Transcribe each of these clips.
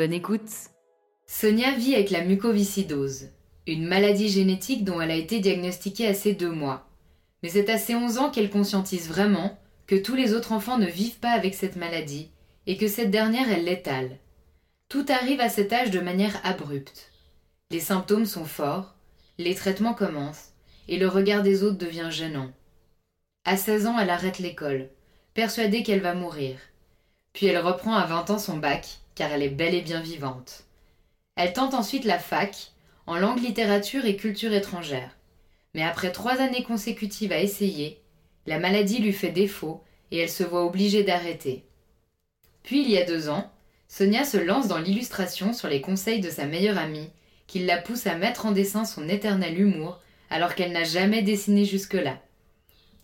Bonne écoute Sonia vit avec la mucoviscidose, une maladie génétique dont elle a été diagnostiquée à ses deux mois. Mais c'est à ses 11 ans qu'elle conscientise vraiment que tous les autres enfants ne vivent pas avec cette maladie et que cette dernière est létale. Tout arrive à cet âge de manière abrupte. Les symptômes sont forts, les traitements commencent et le regard des autres devient gênant. À 16 ans, elle arrête l'école, persuadée qu'elle va mourir. Puis elle reprend à 20 ans son bac, car elle est bel et bien vivante. Elle tente ensuite la fac, en langue, littérature et culture étrangère. Mais après trois années consécutives à essayer, la maladie lui fait défaut et elle se voit obligée d'arrêter. Puis il y a deux ans, Sonia se lance dans l'illustration sur les conseils de sa meilleure amie, qui la pousse à mettre en dessin son éternel humour alors qu'elle n'a jamais dessiné jusque-là.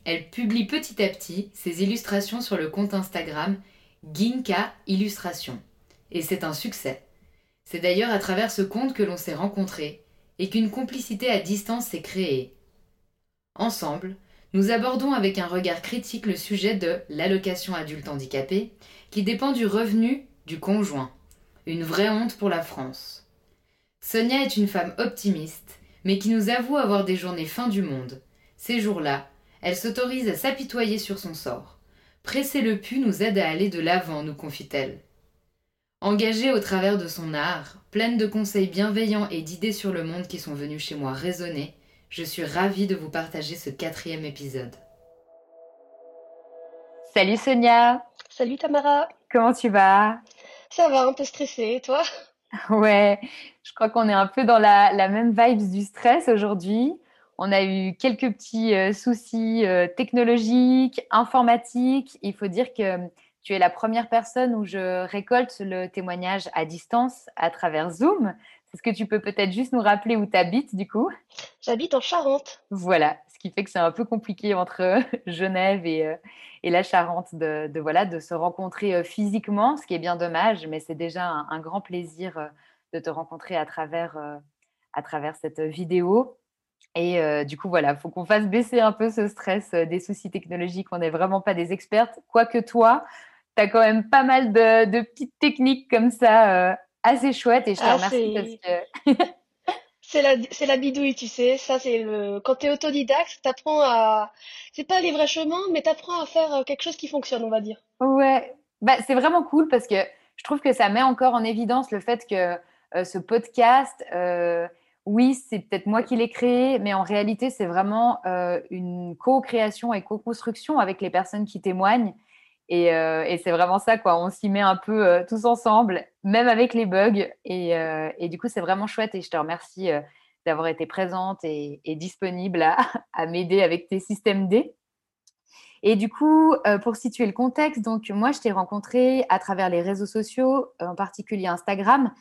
Elle publie petit à petit ses illustrations sur le compte Instagram Ginka Illustration. Et c'est un succès. C'est d'ailleurs à travers ce compte que l'on s'est rencontrés et qu'une complicité à distance s'est créée. Ensemble, nous abordons avec un regard critique le sujet de l'allocation adulte handicapé qui dépend du revenu du conjoint. Une vraie honte pour la France. Sonia est une femme optimiste, mais qui nous avoue avoir des journées fin du monde. Ces jours-là, elle s'autorise à s'apitoyer sur son sort. Presser le pu nous aide à aller de l'avant, nous confie-t-elle. Engagée au travers de son art, pleine de conseils bienveillants et d'idées sur le monde qui sont venus chez moi résonner, je suis ravie de vous partager ce quatrième épisode. Salut Sonia Salut Tamara Comment tu vas? Ça va, un peu stressée, et toi? Ouais, je crois qu'on est un peu dans la, la même vibe du stress aujourd'hui. On a eu quelques petits euh, soucis euh, technologiques, informatiques. Il faut dire que tu es la première personne où je récolte le témoignage à distance à travers Zoom. Est-ce que tu peux peut-être juste nous rappeler où tu habites du coup? J'habite en Charente. Voilà, ce qui fait que c'est un peu compliqué entre Genève et, euh, et la Charente de, voilà, de se rencontrer physiquement, ce qui est bien dommage, mais c'est déjà un, un, grand plaisir de te rencontrer à travers, à travers cette vidéo. Et euh, du coup, voilà, il faut qu'on fasse baisser un peu ce stress euh, des soucis technologiques. On n'est vraiment pas des expertes. Quoique toi, tu as quand même pas mal de, petites techniques comme ça, euh, assez chouettes. Et je te ah, remercie parce que. c'est la, c'est la bidouille, tu sais. Ça, c'est le. Quand tu es autodidacte, tu apprends à. C'est pas les vrais chemins, mais tu apprends à faire quelque chose qui fonctionne, on va dire. Ouais, bah, c'est vraiment cool parce que je trouve que ça met encore en évidence le fait que ce podcast oui, c'est peut-être moi qui l'ai créé, mais en réalité, c'est vraiment euh, une co-création et co-construction avec les personnes qui témoignent. Et, euh, c'est vraiment ça, quoi. On s'y met un peu euh, tous ensemble, même avec les bugs. Et, du coup, c'est vraiment chouette. Et je te remercie d'avoir été présente et, disponible à, à m'aider avec tes systèmes D. Et du coup, pour situer le contexte, donc moi, je t'ai rencontré à travers les réseaux sociaux, en particulier Instagram.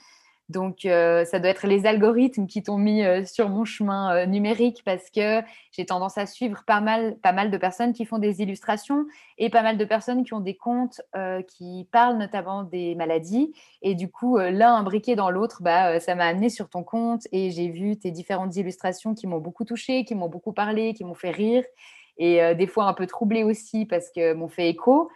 Donc, euh, ça doit être les algorithmes qui t'ont mis euh, sur mon chemin euh, numérique parce que j'ai tendance à suivre pas mal, pas mal de personnes qui font des illustrations et pas mal de personnes qui ont des comptes qui parlent notamment des maladies. Et du coup, l'un imbriqué dans l'autre, bah, ça m'a amené sur ton compte et j'ai vu tes différentes illustrations qui m'ont beaucoup touchée, qui m'ont beaucoup parlé, qui m'ont fait rire et des fois un peu troublée aussi parce que m'ont fait écho.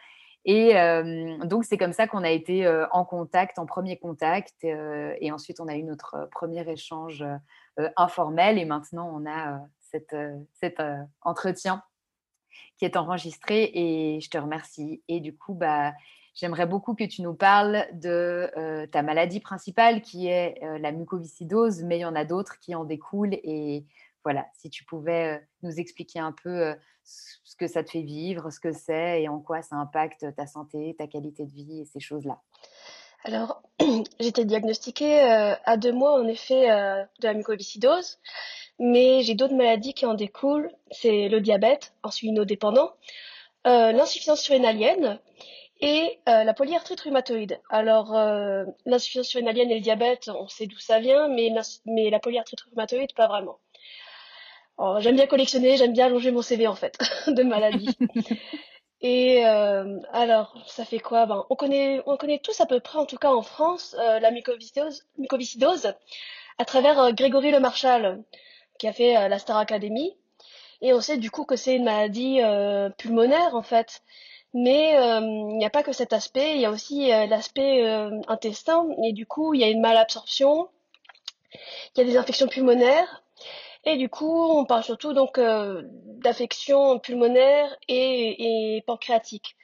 Et euh, donc, c'est comme ça qu'on a été euh, en contact, en premier contact. Euh, et ensuite, on a eu notre premier échange informel. Et maintenant, on a cet entretien qui est enregistré. Et je te remercie. Et du coup, bah, j'aimerais beaucoup que tu nous parles de ta maladie principale, qui est la mucoviscidose. Mais il y en a d'autres qui en découlent. Et voilà, si tu pouvais nous expliquer un peu ce que ça te fait vivre, ce que c'est et en quoi ça impacte ta santé, ta qualité de vie et ces choses-là. Alors, été diagnostiquée euh, à deux mois en effet euh, de la mucoviscidose, mais j'ai d'autres maladies qui en découlent. C'est le diabète, insulinodépendant, euh, l'insuffisance surrénalienne et la polyarthrite rhumatoïde. Alors, l'insuffisance surrénalienne et le diabète, on sait d'où ça vient, mais, mais la polyarthrite rhumatoïde, pas vraiment. Oh, j'aime bien collectionner, j'aime bien allonger mon CV en fait de maladie. Et euh, alors, ça fait quoi? Ben, on connaît, on connaît tous à peu près, en tout cas en France, euh, la mucoviscidose, mucoviscidose à travers euh, Grégory Le Marchal, qui a fait la Star Academy. Et on sait du coup que c'est une maladie pulmonaire en fait. Mais il n'y a pas que cet aspect, il y a aussi l'aspect intestin. Et du coup, il y a une malabsorption, il y a des infections pulmonaires et du coup, on parle surtout donc euh, d'affections pulmonaires et, et pancréatiques.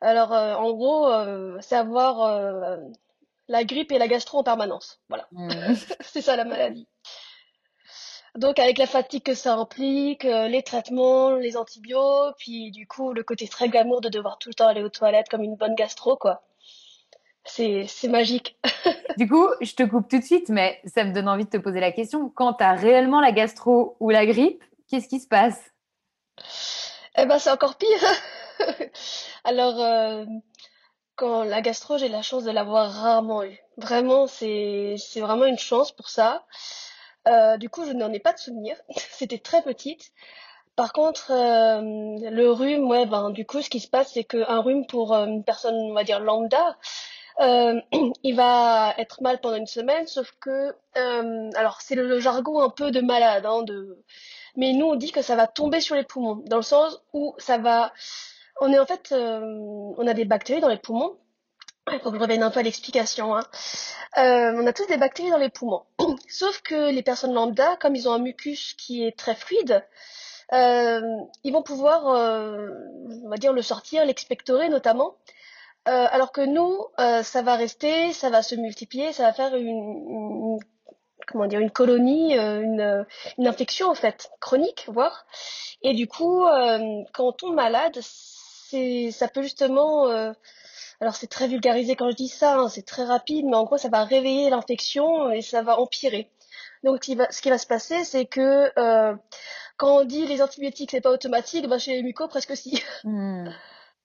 Alors, euh, en gros, euh, c'est avoir la grippe et la gastro en permanence. Voilà, mmh. c'est ça la maladie. Donc, avec la fatigue que ça implique, les traitements, les antibiotiques, puis du coup, le côté très glamour de devoir tout le temps aller aux toilettes comme une bonne gastro, quoi c'est magique. du coup, je te coupe tout de suite, mais ça me donne envie de te poser la question. Quand tu as réellement la gastro ou la grippe, qu'est-ce qui se passe? Eh ben, c'est encore pire. Alors, euh, quand la gastro, j'ai la chance de l'avoir rarement eu. Vraiment, c'est vraiment une chance pour ça. Euh, du coup, je n'en ai pas de souvenir. C'était très petite. Par contre, euh, le rhume, ouais, ben, du coup, ce qui se passe, c'est qu'un rhume pour une personne, on va dire lambda, euh, il va être mal pendant une semaine, sauf que, euh, alors c'est le, jargon un peu de malade, hein, de, mais nous on dit que ça va tomber sur les poumons, dans le sens où ça va, on est en fait, euh, on a des bactéries dans les poumons. Il faut que je revienne un peu à l'explication. Hein. on a tous des bactéries dans les poumons, sauf que les personnes lambda, comme ils ont un mucus qui est très fluide, ils vont pouvoir, on va dire, le sortir, l'expectorer notamment, euh, alors que nous, euh, ça va rester, ça va se multiplier, ça va faire une, comment dire une colonie, euh, une, une, infection en fait chronique, voire. Et du coup, quand on tombe malade, c'est ça peut justement alors c'est très vulgarisé quand je dis ça, hein, c'est très rapide, mais en gros ça va réveiller l'infection et ça va empirer. Donc ce qui va, se passer, c'est que quand on dit les antibiotiques c'est pas automatique, ben chez les mucos presque si.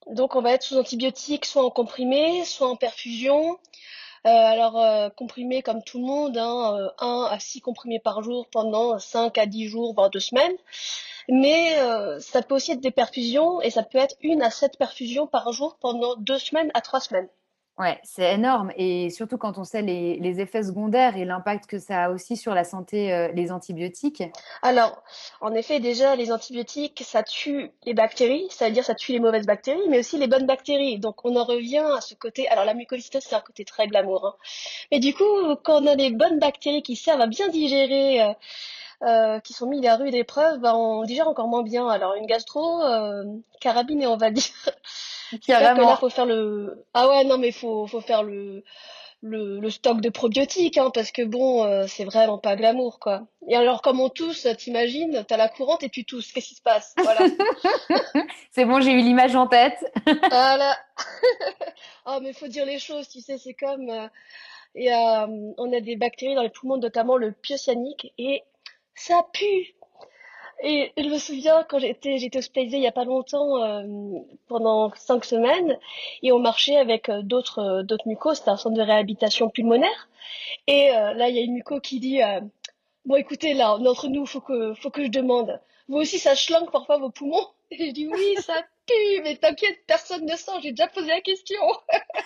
Donc on va être sous antibiotiques, soit en comprimé, soit en perfusion. Euh, alors euh, comprimé comme tout le monde, hein, 1 euh, à 6 comprimés par jour pendant 5 à 10 jours, voire 2 semaines. Mais ça peut aussi être des perfusions et ça peut être 1 à 7 perfusions par jour pendant 2 semaines à 3 semaines. Ouais, c'est énorme. Et surtout quand on sait les, effets secondaires et l'impact que ça a aussi sur la santé, euh, les antibiotiques. Alors, en effet, déjà, les antibiotiques, ça tue les bactéries, c'est-à-dire ça tue les mauvaises bactéries, mais aussi les bonnes bactéries. Donc, on en revient à ce côté. Alors, la mucoviscidose, c'est un côté très glamour. Hein. Mais du coup, quand on a des bonnes bactéries qui servent à bien digérer, euh, euh, qui sont mis à rude épreuve, ben, on digère encore moins bien. Alors, une gastro, carabine, on va dire. Carrément. là, faut faire le. Ah ouais, non, mais faut, faut faire le, le, le stock de probiotiques, hein, parce que bon, euh, c'est vraiment pas glamour, quoi. Et alors, comme on tousse, t'imagines, t'as la courante et tu tousses. Qu'est-ce qui se passe? Voilà. c'est bon, j'ai eu l'image en tête. voilà. ah, mais faut dire les choses, tu sais, c'est comme. Euh, et, euh, on a des bactéries dans les poumons, notamment le piocyanique, et ça pue. Et je me souviens quand j'étais j'étais hospitalisée il y a pas longtemps euh, pendant cinq semaines et on marchait avec euh, d'autres euh, d'autres mucos, c'était un centre de réhabilitation pulmonaire. Et là il y a une muco qui dit bon écoutez là entre nous faut que faut que je demande. Vous aussi ça schlingue parfois vos poumons Et je dis oui ça pue mais t'inquiète personne ne sent j'ai déjà posé la question.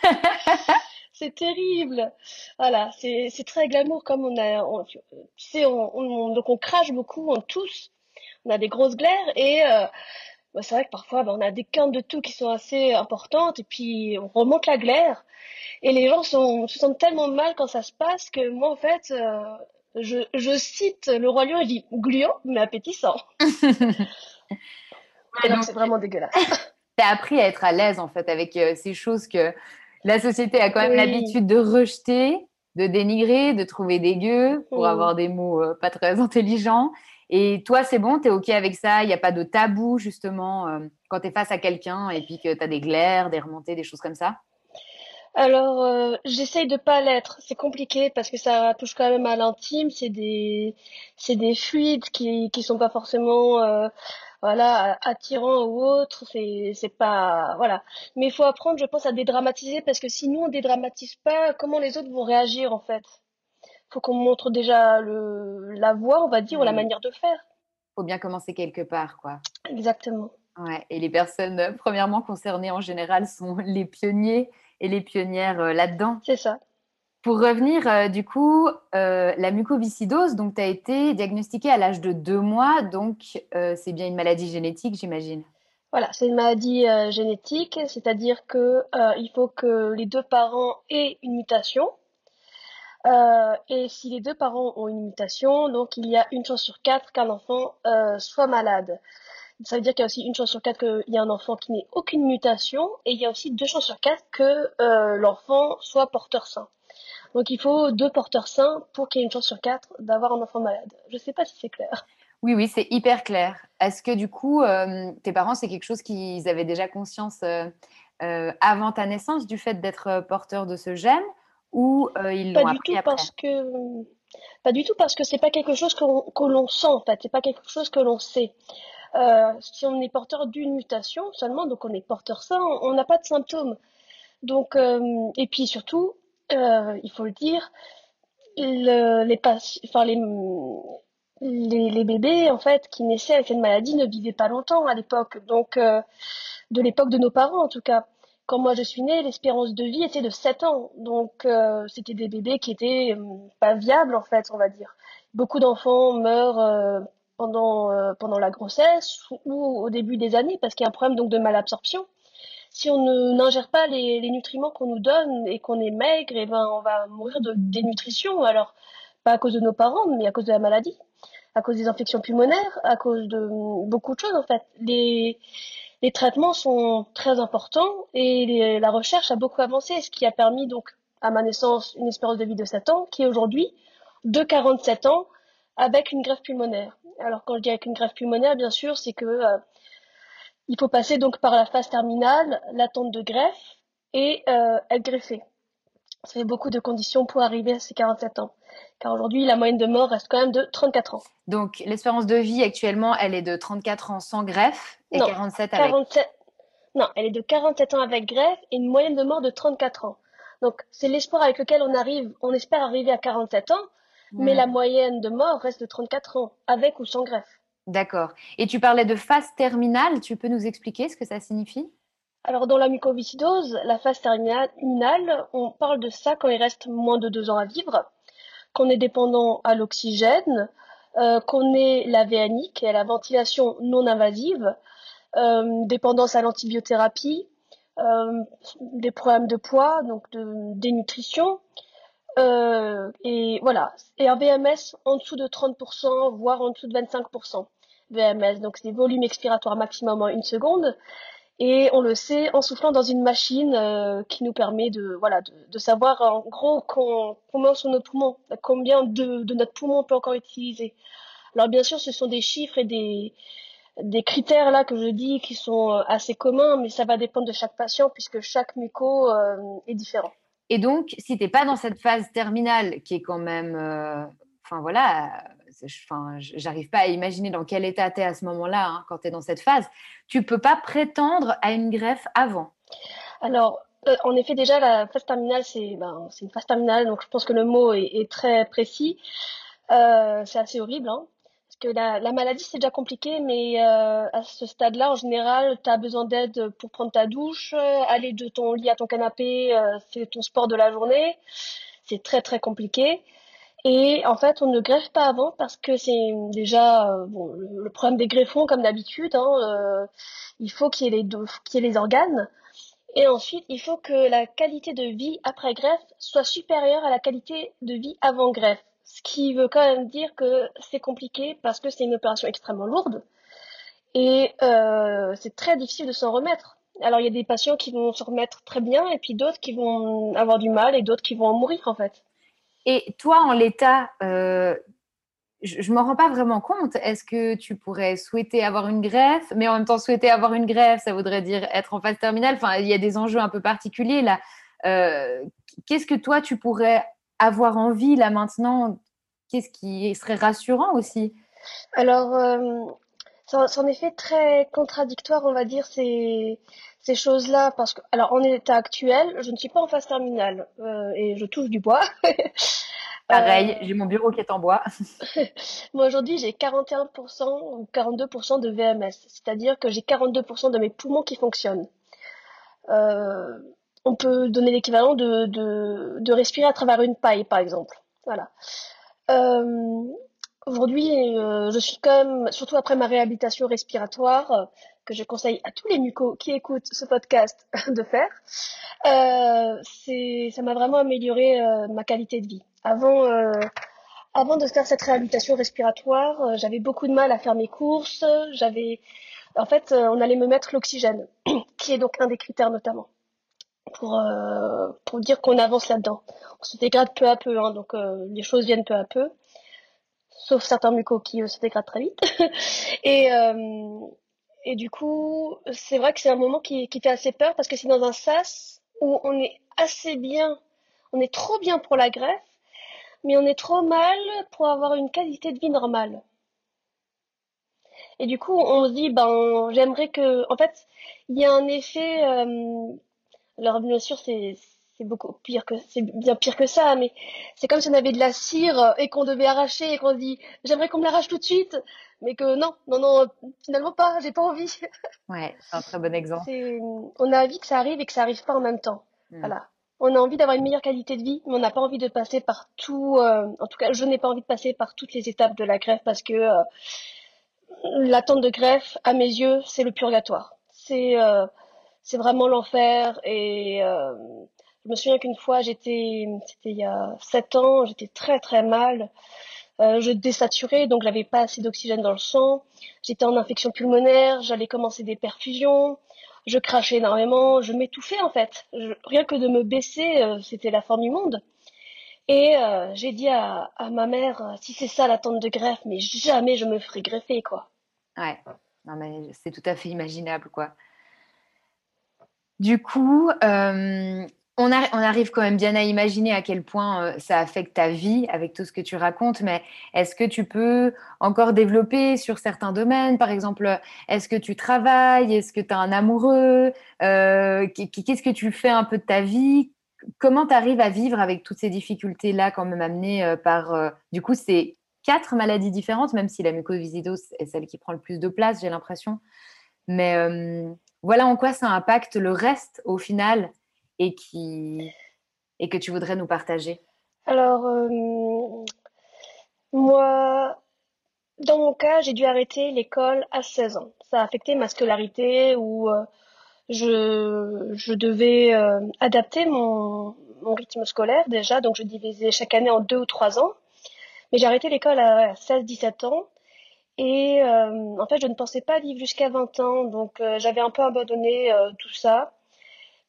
c'est terrible. Voilà, c'est très glamour comme on a, tu sais, on, donc on crache beaucoup, on tousse, on a des grosses glaires et euh, bah, c'est vrai que parfois bah, on a des quintes de tout qui sont assez importantes et puis on remonte la glaire et les gens sont, se sentent tellement mal quand ça se passe que moi en fait euh, je, je cite le roi lion et dis gluant mais appétissant. donc c'est vraiment dégueulasse. T'as appris à être à l'aise en fait avec euh, ces choses que la société a quand même l'habitude de rejeter, de dénigrer, de trouver dégueu pour avoir des mots euh, pas très intelligents. Et toi, c'est bon, tu es OK avec ça, il n'y a pas de tabou justement euh, quand tu es face à quelqu'un et puis que tu as des glaires, des remontées, des choses comme ça? Alors, euh, j'essaye de pas l'être. C'est compliqué parce que ça touche quand même à l'intime. C'est des, c'est des fluides qui, qui sont pas forcément voilà, attirant ou autre, c'est, c'est pas, voilà. Mais il faut apprendre, je pense, à dédramatiser parce que si nous on dédramatise pas, comment les autres vont réagir en fait? Faut qu'on montre déjà le, la voie, on va dire, ou la manière de faire. Faut bien commencer quelque part, quoi. Exactement. Ouais. Et les personnes euh, premièrement concernées en général sont les pionniers et les pionnières euh, là-dedans. C'est ça. Pour revenir, euh, du coup, euh, la mucoviscidose, donc tu as été diagnostiquée à l'âge de deux mois, donc c'est bien une maladie génétique, j'imagine. Voilà, c'est une maladie génétique, c'est-à-dire que il faut que les deux parents aient une mutation. Et si les deux parents ont une mutation, donc il y a une chance sur quatre qu'un enfant soit malade. Ça veut dire qu'il y a aussi une chance sur quatre qu'il y a un enfant qui n'ait aucune mutation, et il y a aussi deux chances sur quatre que l'enfant soit porteur sain. Donc il faut deux porteurs sains pour qu'il y ait une chance sur quatre d'avoir un enfant malade. Je ne sais pas si c'est clair. Oui, oui, c'est hyper clair. Est-ce que du coup, euh, tes parents, c'est quelque chose qu'ils avaient déjà conscience euh, euh, avant ta naissance du fait d'être porteur de ce gène ou ils l'ont appris tout après parce que Pas du tout parce que c'est pas quelque chose que l'on sent en fait, c'est pas quelque chose que l'on sait. si on est porteur d'une mutation seulement, donc on est porteur sain, on n'a pas de symptômes. Donc, et puis surtout, euh, il faut le dire, les, enfin, les, les, bébés en fait qui naissaient avec cette maladie ne vivaient pas longtemps à l'époque, donc euh, de l'époque de nos parents en tout cas. Quand moi je suis née, l'espérance de vie était de 7 ans, donc euh, c'était des bébés qui étaient pas viables en fait, on va dire. Beaucoup d'enfants meurent pendant pendant la grossesse ou au début des années parce qu'il y a un problème donc de malabsorption si on n'ingère pas les, nutriments qu'on nous donne et qu'on est maigre, et eh ben on va mourir de dénutrition. Alors pas à cause de nos parents, mais à cause de la maladie, à cause des infections pulmonaires, à cause de beaucoup de choses en fait. Les, les traitements sont très importants et la recherche a beaucoup avancé, ce qui a permis donc à ma naissance une espérance de vie de 7 ans, qui est aujourd'hui de 47 ans avec une greffe pulmonaire. Alors quand je dis avec une greffe pulmonaire, bien sûr, c'est que euh, il faut passer donc par la phase terminale, l'attente de greffe et euh, être greffé. Ça fait beaucoup de conditions pour arriver à ces 47 ans. Car aujourd'hui, la moyenne de mort reste quand même de 34 ans. Donc, l'espérance de vie actuellement, elle est de 34 ans sans greffe et 47 avec. 47... Non, elle est de 47 ans avec greffe et une moyenne de mort de 34 ans. Donc, c'est l'espoir avec lequel on arrive, on espère arriver à 47 ans, mais la moyenne de mort reste de 34 ans, avec ou sans greffe. D'accord. Et tu parlais de phase terminale, tu peux nous expliquer ce que ça signifie? Alors dans la mucoviscidose, la phase terminale, on parle de ça quand il reste moins de deux ans à vivre, qu'on est dépendant à l'oxygène, euh, qu'on est la véanique et à la ventilation non invasive, euh, dépendance à l'antibiothérapie, euh, des problèmes de poids, donc de dénutrition, et voilà, et un VMS en dessous de 30%, voire en dessous de 25%. VMS, donc c'est volume expiratoire maximum en une seconde. Et on le sait en soufflant dans une machine euh, qui nous permet de, voilà, de, savoir en gros combien sont nos poumons, combien de, notre poumon on peut encore utiliser. Alors bien sûr, ce sont des chiffres et des, des critères là que je dis qui sont euh, assez communs, mais ça va dépendre de chaque patient puisque chaque muco euh, est différent. Et donc, si tu n'es pas dans cette phase terminale qui est quand même, enfin voilà, enfin, j'arrive pas à imaginer dans quel état tu es à ce moment-là, hein, quand tu es dans cette phase. Tu peux pas prétendre à une greffe avant. Alors, euh, en effet, déjà, la phase terminale, c'est ben, une phase terminale, donc je pense que le mot est, très précis. Euh, c'est assez horrible, hein, parce que la, maladie, c'est déjà compliqué, mais euh, à ce stade-là, en général, tu as besoin d'aide pour prendre ta douche, aller de ton lit à ton canapé, c'est ton sport de la journée. C'est très, très compliqué. Et en fait, on ne greffe pas avant parce que c'est déjà bon, le problème des greffons, comme d'habitude. Hein, il faut qu'il y, ait les, qu'il y ait les organes. Et ensuite, il faut que la qualité de vie après greffe soit supérieure à la qualité de vie avant greffe. Ce qui veut quand même dire que c'est compliqué parce que c'est une opération extrêmement lourde et euh, c'est très difficile de s'en remettre. Alors il y a des patients qui vont s'en remettre très bien et puis d'autres qui vont avoir du mal et d'autres qui vont en mourir en fait. Et toi, en l'état, euh, je ne m'en rends pas vraiment compte. Est-ce que tu pourrais souhaiter avoir une greffe, mais en même temps souhaiter avoir une greffe, ça voudrait dire être en phase terminale. Enfin, il y a des enjeux un peu particuliers là. Euh, qu'est-ce que toi tu pourrais avoir envie là maintenant? Qu'est-ce qui serait rassurant aussi? Alors, c'est en effet très contradictoire, on va dire, ces, ces choses-là, parce que, alors, en état actuel, je ne suis pas en phase terminale euh, et je touche du bois. Pareil, euh, j'ai mon bureau qui est en bois. Moi aujourd'hui, j'ai 41% ou 42% de VMS, c'est-à-dire que j'ai 42% de mes poumons qui fonctionnent. Euh, on peut donner l'équivalent de, de, de, respirer à travers une paille, par exemple. Voilà. Euh, aujourd'hui, je suis quand même, surtout après ma réhabilitation respiratoire, que je conseille à tous les mucos qui écoutent ce podcast de faire, c'est, ça m'a vraiment amélioré ma qualité de vie. Avant, euh, avant de faire cette réhabilitation respiratoire, euh, j'avais beaucoup de mal à faire mes courses. J'avais, en fait, euh, on allait me mettre l'oxygène, qui est donc un des critères notamment pour pour dire qu'on avance là-dedans. On se dégrade peu à peu, hein, donc les choses viennent peu à peu, sauf certains mucos qui se dégradent très vite. et et du coup, c'est vrai que c'est un moment qui, qui fait assez peur parce que c'est dans un sas où on est assez bien, on est trop bien pour la greffe, mais on est trop mal pour avoir une qualité de vie normale. Et du coup, on se dit, ben, j'aimerais que, en fait, il y a un effet, euh, alors bien sûr, c'est, beaucoup pire que, c'est bien pire que ça, mais c'est comme si on avait de la cire et qu'on devait arracher et qu'on se dit, j'aimerais qu'on me l'arrache tout de suite, mais que non, non, non, finalement pas, j'ai pas envie. Ouais, c'est un très bon exemple. on a envie que ça arrive et que ça arrive pas en même temps. Hmm. Voilà on a envie d'avoir une meilleure qualité de vie, mais on n'a pas envie de passer par tout. Euh, en tout cas, je n'ai pas envie de passer par toutes les étapes de la greffe parce que euh, l'attente de greffe, à mes yeux, c'est le purgatoire. C'est euh, c'est vraiment l'enfer. Et je me souviens qu'une fois, j'étais, c'était il y a sept ans, j'étais très très mal. Je désaturais, donc j'avais pas assez d'oxygène dans le sang. J'étais en infection pulmonaire, j'allais commencer des perfusions je crachais énormément, je m'étouffais en fait. rien que de me baisser, euh, c'était la fin du monde. Et euh, j'ai dit à, ma mère, euh, si c'est ça l'attente de greffe, mais jamais je me ferai greffer, quoi. Ouais, non mais c'est tout à fait imaginable, quoi. Du coup, on, arrive quand même bien à imaginer à quel point euh, ça affecte ta vie avec tout ce que tu racontes, mais est-ce que tu peux encore développer sur certains domaines? Par exemple, est-ce que tu travailles? Est-ce que tu as un amoureux? Euh, Qu'est-ce que tu fais un peu de ta vie? Comment tu arrives à vivre avec toutes ces difficultés-là, quand même amenées euh, par, du coup, ces quatre maladies différentes, même si la mucoviscidose est celle qui prend le plus de place, j'ai l'impression. Mais voilà en quoi ça impacte le reste au final et, qui, et que tu voudrais nous partager? Alors, euh, moi, dans mon cas, j'ai dû arrêter l'école à 16 ans. Ça a affecté ma scolarité où euh, je, je devais euh, adapter mon, mon rythme scolaire déjà, donc je divisais chaque année en deux ou trois ans. Mais j'ai arrêté l'école à 16-17 ans. Et en fait, je ne pensais pas vivre jusqu'à 20 ans, donc j'avais un peu abandonné tout ça.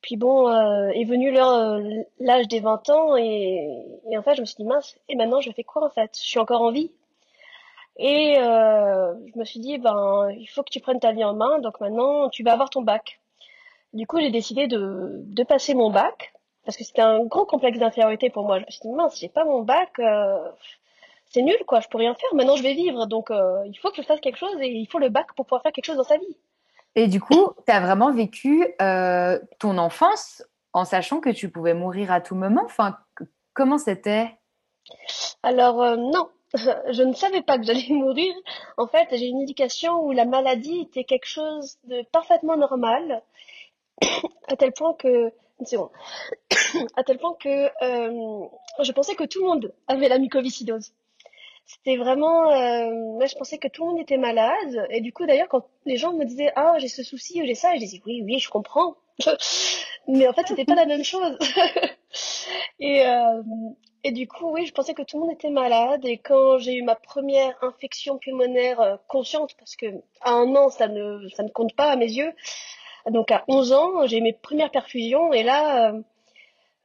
Puis bon, euh, est venu euh, l'âge des 20 ans et, en fait, je me suis dit mince, et maintenant je fais quoi en fait? Je suis encore en vie. Et euh, je me suis dit, ben, il faut que tu prennes ta vie en main, donc maintenant tu vas avoir ton bac. Du coup, j'ai décidé de, de passer mon bac, parce que c'était un gros complexe d'infériorité pour moi. Je me suis dit, mince, j'ai pas mon bac, c'est nul, quoi, je peux rien faire. Maintenant, je vais vivre, donc euh, il faut que je fasse quelque chose et il faut le bac pour pouvoir faire quelque chose dans sa vie. Et du coup, tu as vraiment vécu euh, ton enfance en sachant que tu pouvais mourir à tout moment. Enfin, comment c'était? Alors, euh, non, je ne savais pas que j'allais mourir. En fait, j'ai une éducation où la maladie était quelque chose de parfaitement normal, à tel point que à tel point que je pensais que tout le monde avait la mucoviscidose. C'était vraiment, euh, moi je pensais que tout le monde était malade. Et du coup d'ailleurs quand les gens me disaient ah j'ai ce souci ou j'ai ça, je disais oui oui je comprends. Mais en fait c'était pas la même chose. et euh, et du coup oui je pensais que tout le monde était malade. Et quand j'ai eu ma première infection pulmonaire euh, consciente, parce que à un an ça ne ça ne compte pas à mes yeux. Donc à 11 ans j'ai mes premières perfusions et là euh,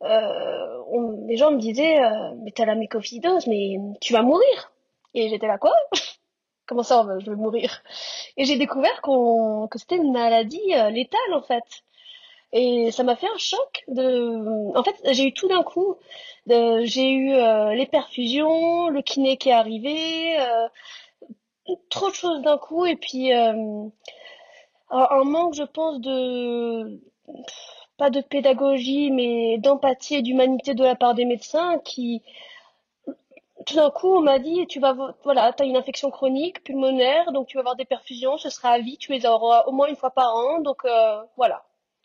euh, les gens me disaient euh, mais t'as la mycophidose mais tu vas mourir et j'étais là quoi? Comment ça je vais mourir? Et j'ai découvert qu'on que c'était une maladie euh, létale en fait. Et ça m'a fait un choc de en fait j'ai eu tout d'un coup j'ai eu euh, les perfusions le kiné qui est arrivé trop de choses d'un coup. Et puis un manque je pense de pas de pédagogie, mais d'empathie et d'humanité de la part des médecins qui, tout d'un coup, on m'a dit, tu vas, voilà, as une infection chronique pulmonaire, donc tu vas avoir des perfusions, ce sera à vie, tu les auras au moins une fois par an, donc euh, voilà.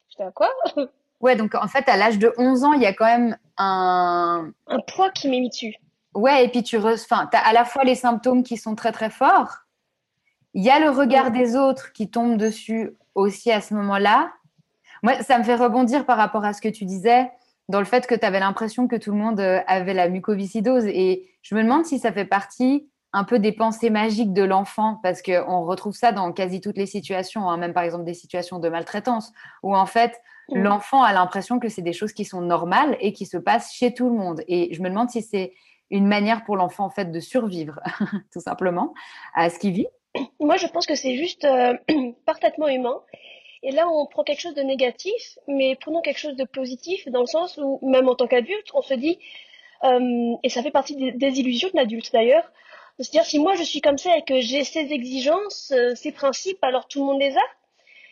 J'étais à quoi? Ouais, donc en fait, à l'âge de 11 ans, il y a quand même un... Un poids qui m'est mis dessus. Ouais, et puis tu re... enfin, as à la fois les symptômes qui sont très très forts, il y a le regard des autres qui tombe dessus aussi à ce moment-là, moi, ça me fait rebondir par rapport à ce que tu disais, dans le fait que tu avais l'impression que tout le monde euh, avait la mucoviscidose. Et je me demande si ça fait partie un peu des pensées magiques de l'enfant, parce qu'on retrouve ça dans quasi toutes les situations, hein, même par exemple des situations de maltraitance, où en fait, mmh. l'enfant a l'impression que c'est des choses qui sont normales et qui se passent chez tout le monde. Et je me demande si c'est une manière pour l'enfant en fait de survivre, tout simplement, à ce qu'il vit. Moi, je pense que c'est juste euh, parfaitement humain et là, on prend quelque chose de négatif, mais prenons quelque chose de positif, dans le sens où, même en tant qu'adulte, on se dit, euh, et ça fait partie des, illusions de l'adulte d'ailleurs, de se dire, si moi je suis comme ça et que j'ai ces exigences, euh, ces principes, alors tout le monde les a.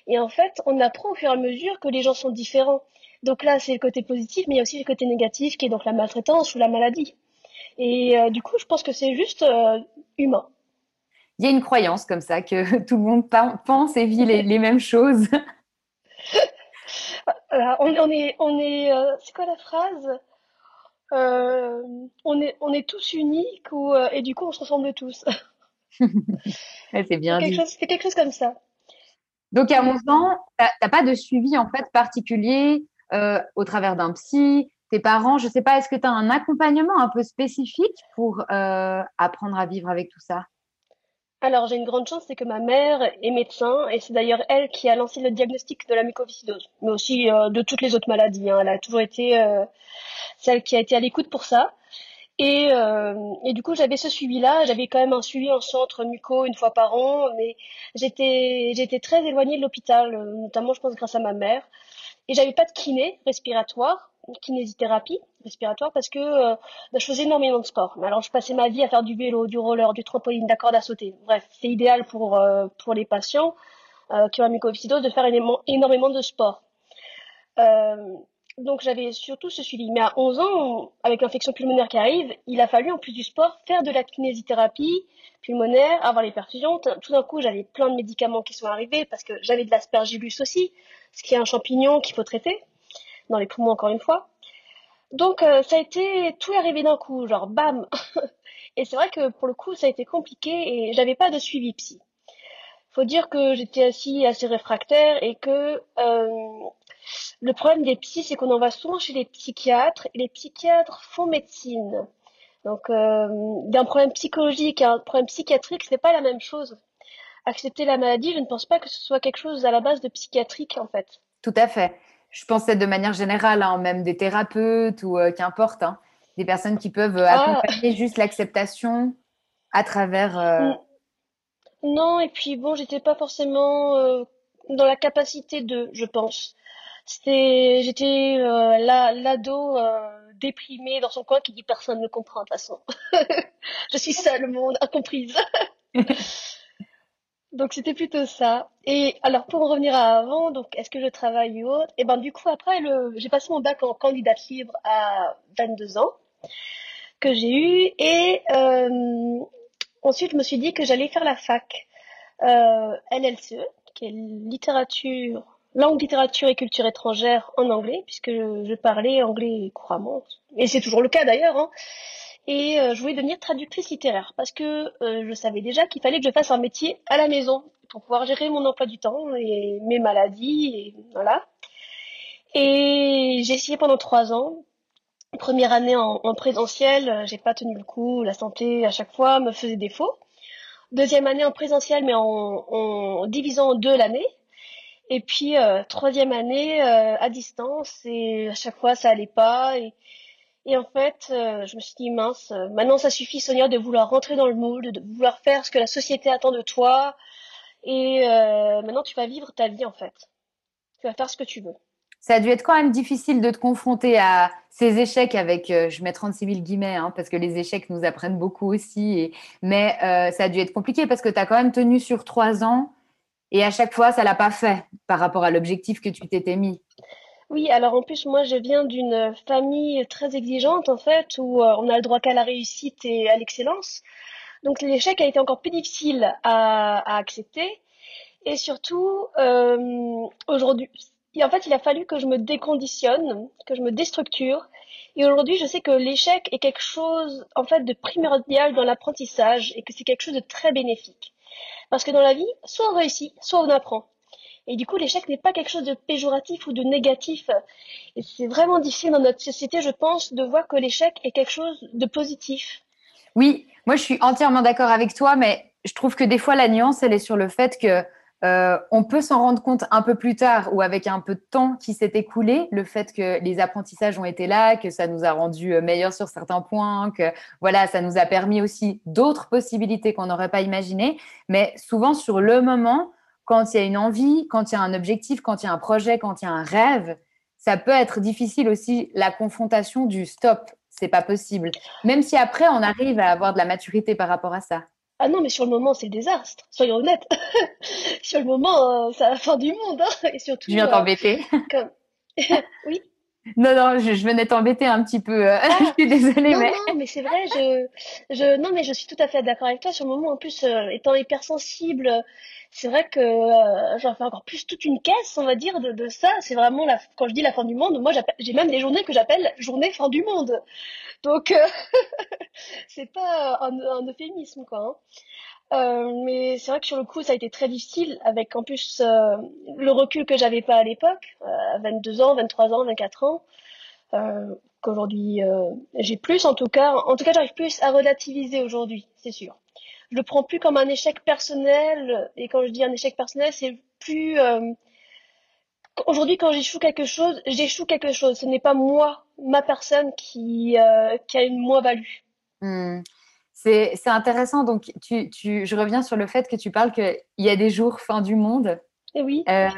Et en fait, on apprend au fur et à mesure que les gens sont différents. Donc là, c'est le côté positif, mais il y a aussi le côté négatif, qui est donc la maltraitance ou la maladie. Et euh, du coup, je pense que c'est juste humain il y a une croyance comme ça que tout le monde pense et vit les, mêmes choses. on, est, on est, euh, c'est quoi la phrase? Euh, on est, on est tous uniques ou, euh, et du coup on se ressemble tous. c'est bien dit. C'est quelque chose comme ça. Donc à 11 ans, tu n'as pas de suivi en fait particulier au travers d'un psy, tes parents, je ne sais pas, est-ce que tu as un accompagnement un peu spécifique pour apprendre à vivre avec tout ça? Alors, j'ai une grande chance, c'est que ma mère est médecin et c'est d'ailleurs elle qui a lancé le diagnostic de la mucoviscidose, mais aussi euh, de toutes les autres maladies. Hein. Elle a toujours été euh, celle qui a été à l'écoute pour ça. Et, euh, et du coup, j'avais ce suivi-là. J'avais quand même un suivi en centre muco une fois par an, mais j'étais j'étais très éloignée de l'hôpital, notamment, je pense, grâce à ma mère. Et j'avais pas de kiné respiratoire kinésithérapie respiratoire parce que euh, bah, je faisais énormément de sport. Alors je passais ma vie à faire du vélo, du roller, du trampoline, de à sauter. Bref, c'est idéal pour euh, pour les patients euh, qui ont la mucoviscidose de faire énormément, énormément de sport. donc j'avais surtout ce suivi. Mais à 11 ans, avec l'infection pulmonaire qui arrive, il a fallu en plus du sport faire de la kinésithérapie pulmonaire, avoir les perfusions. Tout d'un coup, j'avais plein de médicaments qui sont arrivés parce que j'avais de l'aspergillus aussi, ce qui est un champignon qu'il faut traiter dans les poumons encore une fois. Donc euh, ça a été tout arrivé d'un coup, genre bam. et c'est vrai que pour le coup ça a été compliqué et j'avais pas de suivi psy. Faut dire que j'étais assis assez réfractaire et que euh, le problème des psys c'est qu'on en va souvent chez les psychiatres et les psychiatres font médecine. Donc euh, d'un problème psychologique à un problème psychiatrique c'est pas la même chose. Accepter la maladie, je ne pense pas que ce soit quelque chose à la base de psychiatrique en fait. Tout à fait je pensais de manière générale, hein, même des thérapeutes ou euh, qu'importe, hein, des personnes qui peuvent euh, ah. accompagner juste l'acceptation à travers. Euh, non, et puis bon, j'étais pas forcément dans la capacité de, je pense. C'était, j'étais l'ado déprimé dans son coin qui dit personne ne comprend de toute façon. je suis seule au monde, incomprise. donc c'était plutôt ça. Et alors pour en revenir à avant, donc est-ce que je travaille ou autre? Et eh ben du coup après j'ai passé mon bac en candidate libre à 22 ans que j'ai eu et euh, ensuite je me suis dit que j'allais faire la fac euh, LLCE qui est littérature langue, littérature et culture étrangère en anglais, puisque je, parlais anglais couramment, et c'est toujours le cas d'ailleurs. Hein. Et euh, je voulais devenir traductrice littéraire, parce que euh, je savais déjà qu'il fallait que je fasse un métier à la maison, pour pouvoir gérer mon emploi du temps et mes maladies, et voilà. Et j'ai essayé pendant trois ans. Première année en, en présentiel, j'ai pas tenu le coup, la santé à chaque fois me faisait défaut. Deuxième année en présentiel, mais en, en divisant en deux l'année. Et puis euh, troisième année euh, à distance et à chaque fois ça allait pas et, et en fait euh, je me suis dit mince maintenant ça suffit Sonia de vouloir rentrer dans le moule de vouloir faire ce que la société attend de toi et maintenant tu vas vivre ta vie en fait tu vas faire ce que tu veux ça a dû être quand même difficile de te confronter à ces échecs avec, je mets 36 000 guillemets, hein, parce que les échecs nous apprennent beaucoup aussi. Mais ça a dû être compliqué parce que tu as quand même tenu sur trois ans et à chaque fois, ça l'a pas fait par rapport à l'objectif que tu t'étais mis. Oui, alors en plus, moi, je viens d'une famille très exigeante, en fait, où euh, on a le droit qu'à la réussite et à l'excellence. Donc l'échec a été encore plus difficile à, accepter. Et surtout, euh, aujourd'hui, en fait, il a fallu que je me déconditionne, que je me déstructure. Et aujourd'hui, je sais que l'échec est quelque chose, en fait, de primordial dans l'apprentissage et que c'est quelque chose de très bénéfique. Parce que dans la vie, soit on réussit, soit on apprend. Et du coup, l'échec n'est pas quelque chose de péjoratif ou de négatif. C'est vraiment difficile dans notre société, je pense, de voir que l'échec est quelque chose de positif. Oui, moi je suis entièrement d'accord avec toi, mais je trouve que des fois la nuance, elle est sur le fait que euh, on peut s'en rendre compte un peu plus tard ou avec un peu de temps qui s'est écoulé, le fait que les apprentissages ont été là, que ça nous a rendu euh, meilleurs sur certains points, que voilà, ça nous a permis aussi d'autres possibilités qu'on n'aurait pas imaginées. Mais souvent sur le moment, quand il y a une envie, quand il y a un objectif, quand il y a un projet, quand il y a un rêve, ça peut être difficile aussi la confrontation du stop, c'est pas possible. Même si après on arrive à avoir de la maturité par rapport à ça. Ah non, mais sur le moment, c'est le désastre. Soyons honnêtes. sur le moment, euh, c'est la fin du monde. Hein. Et surtout. Je viens euh, t'embêter. oui. Non, non, je, venais t'embêter un petit peu. Euh, ah, je suis désolée, non, mais. Non, mais c'est vrai, je, je, non, mais je suis tout à fait d'accord avec toi. Sur le moment, en plus, étant hypersensible, c'est vrai que j'en fais encore plus toute une caisse, on va dire, de, de ça. C'est vraiment la, quand je dis la fin du monde, moi, j'ai même des journées que j'appelle journée fin du monde. Donc, euh, c'est pas un, un, euphémisme, quoi. Hein. Euh, mais c'est vrai que sur le coup, ça a été très difficile, avec en plus euh, le recul que j'avais pas à l'époque, à 22 ans, 23 ans, 24 ans, qu'aujourd'hui j'ai plus. En tout cas, en tout cas, j'arrive plus à relativiser aujourd'hui, c'est sûr. Je le prends plus comme un échec personnel, et quand je dis un échec personnel, c'est plus aujourd'hui, quand j'échoue quelque chose, j'échoue quelque chose. Ce n'est pas moi, ma personne, qui, euh, a une moins-value. Hmm. C'est intéressant. Donc, tu, tu, je reviens sur le fait que tu parles qu'il y a des jours fin du monde. Et eh oui. Euh,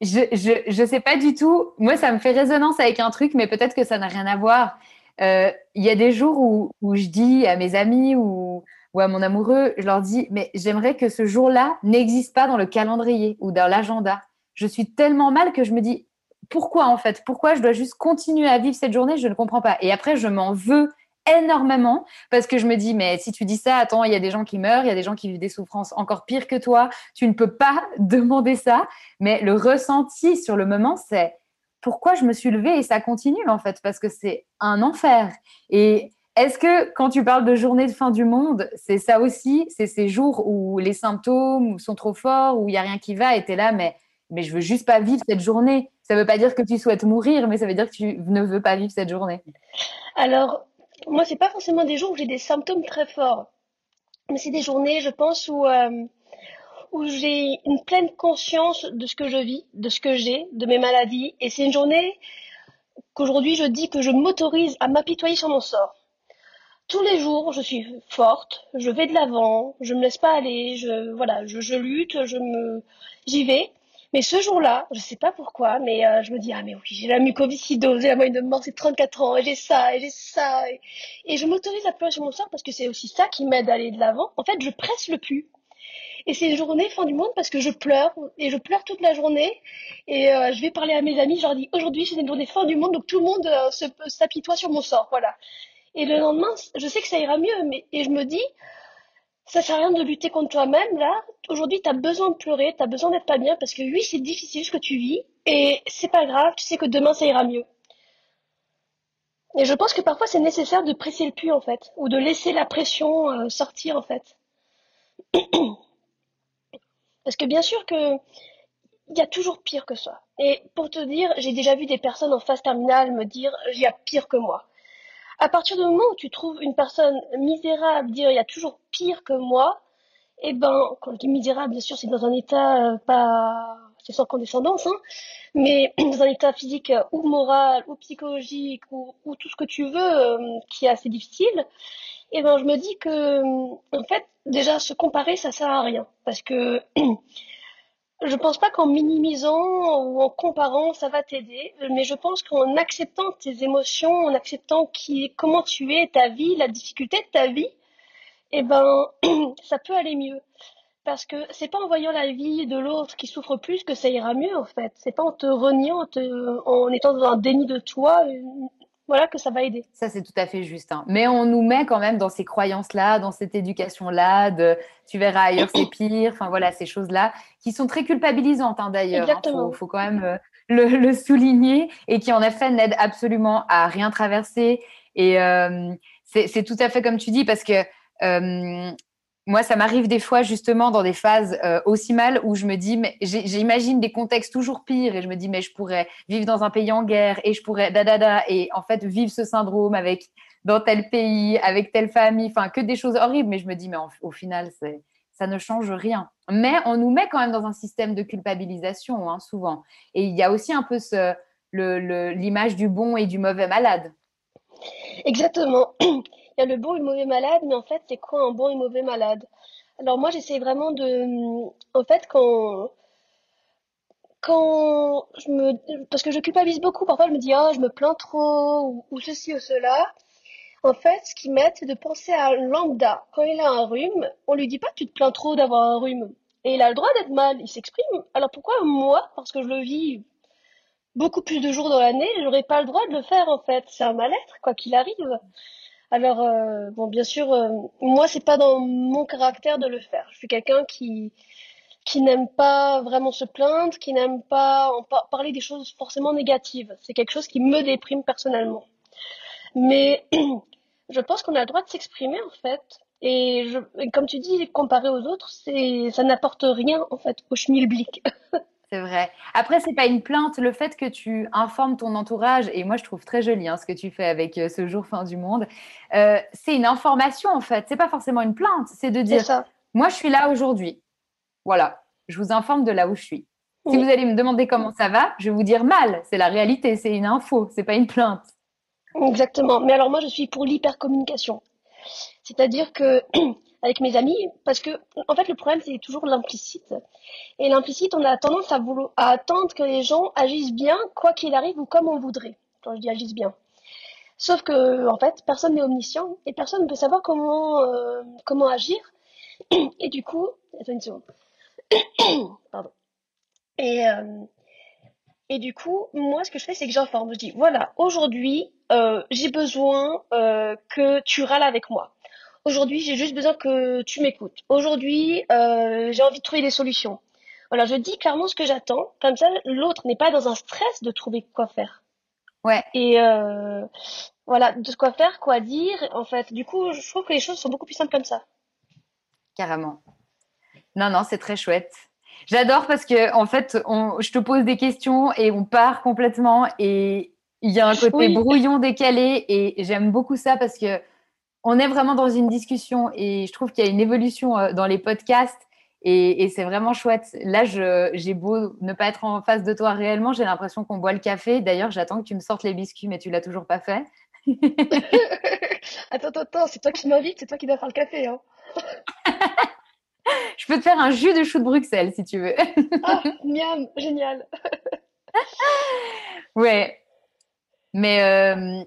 je ne je, je sais pas du tout. Moi, ça me fait résonance avec un truc, mais peut-être que ça n'a rien à voir. Euh, il y a des jours où, où, je dis à mes amis ou, ou à mon amoureux, je leur dis, mais j'aimerais que ce jour-là n'existe pas dans le calendrier ou dans l'agenda je suis tellement mal que je me dis pourquoi en fait? Pourquoi je dois juste continuer à vivre cette journée? Je ne comprends pas. Et après, je m'en veux énormément parce que je me dis mais si tu dis ça attends il y a des gens qui meurent il y a des gens qui vivent des souffrances encore pires que toi tu ne peux pas demander ça mais le ressenti sur le moment c'est pourquoi je me suis levée et ça continue en fait parce que c'est un enfer et est-ce que quand tu parles de journée de fin du monde, c'est ça aussi? C'est ces jours où les symptômes sont trop forts, où il n'y a rien qui va et tu es là, mais mais je veux juste pas vivre cette journée. Ça veut pas dire que tu souhaites mourir, mais ça veut dire que tu ne veux pas vivre cette journée. Alors, moi, c'est pas forcément des jours où j'ai des symptômes très forts, mais c'est des journées, je pense, où euh, où j'ai une pleine conscience de ce que je vis, de ce que j'ai, de mes maladies, et c'est une journée qu'aujourd'hui je dis que je m'autorise à m'apitoyer sur mon sort. Tous les jours, je suis forte, je vais de l'avant, je me laisse pas aller, je voilà, je lutte, je me, j'y vais. Mais ce jour-là, je sais pas pourquoi, mais euh, je me dis, ah mais oui, j'ai la mucoviscidose, j'ai la moyenne de mort, c'est 34 ans, et j'ai ça, et j'ai ça. Et, je m'autorise à pleurer sur mon sort parce que c'est aussi ça qui m'aide à aller de l'avant. En fait, je presse le plus. Et c'est une journée fin du monde parce que je pleure, et je pleure toute la journée. Et euh, je vais parler à mes amis, je leur dis, aujourd'hui c'est une journée fin du monde, donc tout le monde euh, s'apitoie sur mon sort, voilà. Et le lendemain, je sais que ça ira mieux, mais et je me dis, ça sert à rien de lutter contre toi-même, là. Aujourd'hui, tu as besoin de pleurer, tu as besoin d'être pas bien, parce que oui, c'est difficile ce que tu vis, et c'est pas grave, tu sais que demain, ça ira mieux. Et je pense que parfois, c'est nécessaire de presser le puits, en fait, ou de laisser la pression euh, sortir, en fait. parce que bien sûr que il y a toujours pire que ça. Et pour te dire, j'ai déjà vu des personnes en phase terminale me dire, il y a pire que moi à partir du moment où tu trouves une personne misérable dire il y a toujours pire que moi, eh ben, quand je dis misérable, bien sûr, c'est dans un état euh, pas, c'est sans condescendance, hein, mais dans un état physique euh, ou moral ou psychologique ou, tout ce que tu veux euh, qui est assez difficile, eh ben, je me dis que, en fait, déjà, se comparer, ça sert à rien. Parce que je pense pas qu'en minimisant ou en comparant, ça va t'aider, mais je pense qu'en acceptant tes émotions, en acceptant qui, comment tu es, ta vie, la difficulté de ta vie, eh ben, ça peut aller mieux. Parce que c'est pas en voyant la vie de l'autre qui souffre plus que ça ira mieux, en fait. C'est pas en te reniant, en, en étant dans un déni de toi, voilà que ça va aider. Ça, c'est tout à fait juste. Hein. Mais on nous met quand même dans ces croyances-là, dans cette éducation-là, de tu verras ailleurs, c'est pire. Enfin, voilà, ces choses-là qui sont très culpabilisantes hein, d'ailleurs. Il hein. faut, quand même euh, le, souligner et qui, en effet, n'aident absolument à rien traverser. Et euh, c'est tout à fait comme tu dis parce que. Euh, moi, ça m'arrive des fois justement dans des phases euh, aussi mal où je me dis, mais j'imagine des contextes toujours pires et je me dis, mais je pourrais vivre dans un pays en guerre et je pourrais da da da et en fait vivre ce syndrome avec dans tel pays, avec telle famille, enfin que des choses horribles. Mais je me dis, mais au final, ça ne change rien. Mais on nous met quand même dans un système de culpabilisation hein, souvent. Et il y a aussi un peu l'image du bon et du mauvais malade. Exactement il y a le bon et le mauvais malade, mais en fait, c'est quoi un bon et mauvais malade? Alors moi, j'essaie vraiment de... En fait, quand... Je me... Parce que je culpabilise beaucoup, parfois je me dis, ah, je me plains trop, ou, ceci ou cela. En fait, ce qui m'aide, c'est de penser à lambda. Quand il a un rhume, on lui dit pas, tu te plains trop d'avoir un rhume. Et il a le droit d'être mal, il s'exprime. Alors pourquoi moi, parce que je le vis beaucoup plus de jours dans l'année, j'aurais pas le droit de le faire en fait? C'est un mal-être, quoi qu'il arrive. Alors, euh, bon, bien sûr, euh, moi, c'est pas dans mon caractère de le faire. Je suis quelqu'un qui qui n'aime pas vraiment se plaindre, qui n'aime pas parler des choses forcément négatives. C'est quelque chose qui me déprime personnellement. Mais je pense qu'on a le droit de s'exprimer en fait. Et, comme tu dis, comparé aux autres, ça n'apporte rien en fait au schmilblick. C'est vrai. Après, c'est pas une plainte. Le fait que tu informes ton entourage, et moi je trouve très joli hein, ce que tu fais avec euh, ce jour fin du monde, euh, c'est une information en fait. C'est pas forcément une plainte. C'est de dire, moi je suis là aujourd'hui. Voilà, je vous informe de là où je suis. Si vous allez me demander comment ça va, je vais vous dire mal. C'est la réalité. C'est une info. C'est pas une plainte. Exactement. Mais alors moi, je suis pour l'hypercommunication. C'est-à-dire que avec mes amis parce que en fait le problème c'est toujours l'implicite. Et l'implicite on a tendance à attendre que les gens agissent bien quoi qu'il arrive ou comme on voudrait. Quand je dis agissent bien. Sauf que en fait personne n'est omniscient et personne ne peut savoir comment euh, agir. Et du coup pardon. Et euh, et du coup, moi, ce que je fais, c'est que j'informe. Je dis, voilà, aujourd'hui, euh, j'ai besoin que tu râles avec moi. Aujourd'hui, j'ai juste besoin que tu m'écoutes. Aujourd'hui, euh, j'ai envie de trouver des solutions. Voilà, je dis clairement ce que j'attends. Comme ça, l'autre n'est pas dans un stress de trouver quoi faire. Ouais. Et euh, voilà, de quoi faire, quoi dire. En fait, du coup, je trouve que les choses sont beaucoup plus simples comme ça. Carrément. Non, non, c'est très chouette. J'adore parce que en fait, on, je te pose des questions et on part complètement et il y a un côté brouillon décalé et j'aime beaucoup ça parce que on est vraiment dans une discussion et je trouve qu'il y a une évolution euh, dans les podcasts et, c'est vraiment chouette. Là, j'ai beau ne pas être en face de toi réellement, j'ai l'impression qu'on boit le café. D'ailleurs, j'attends que tu me sortes les biscuits, mais tu l'as toujours pas fait. attends, attends, c'est toi qui m'invites, c'est toi qui dois faire le café. Hein. je Je peux te faire un jus de chou de Bruxelles si tu veux. ah, miam, génial. ouais. Mais euh,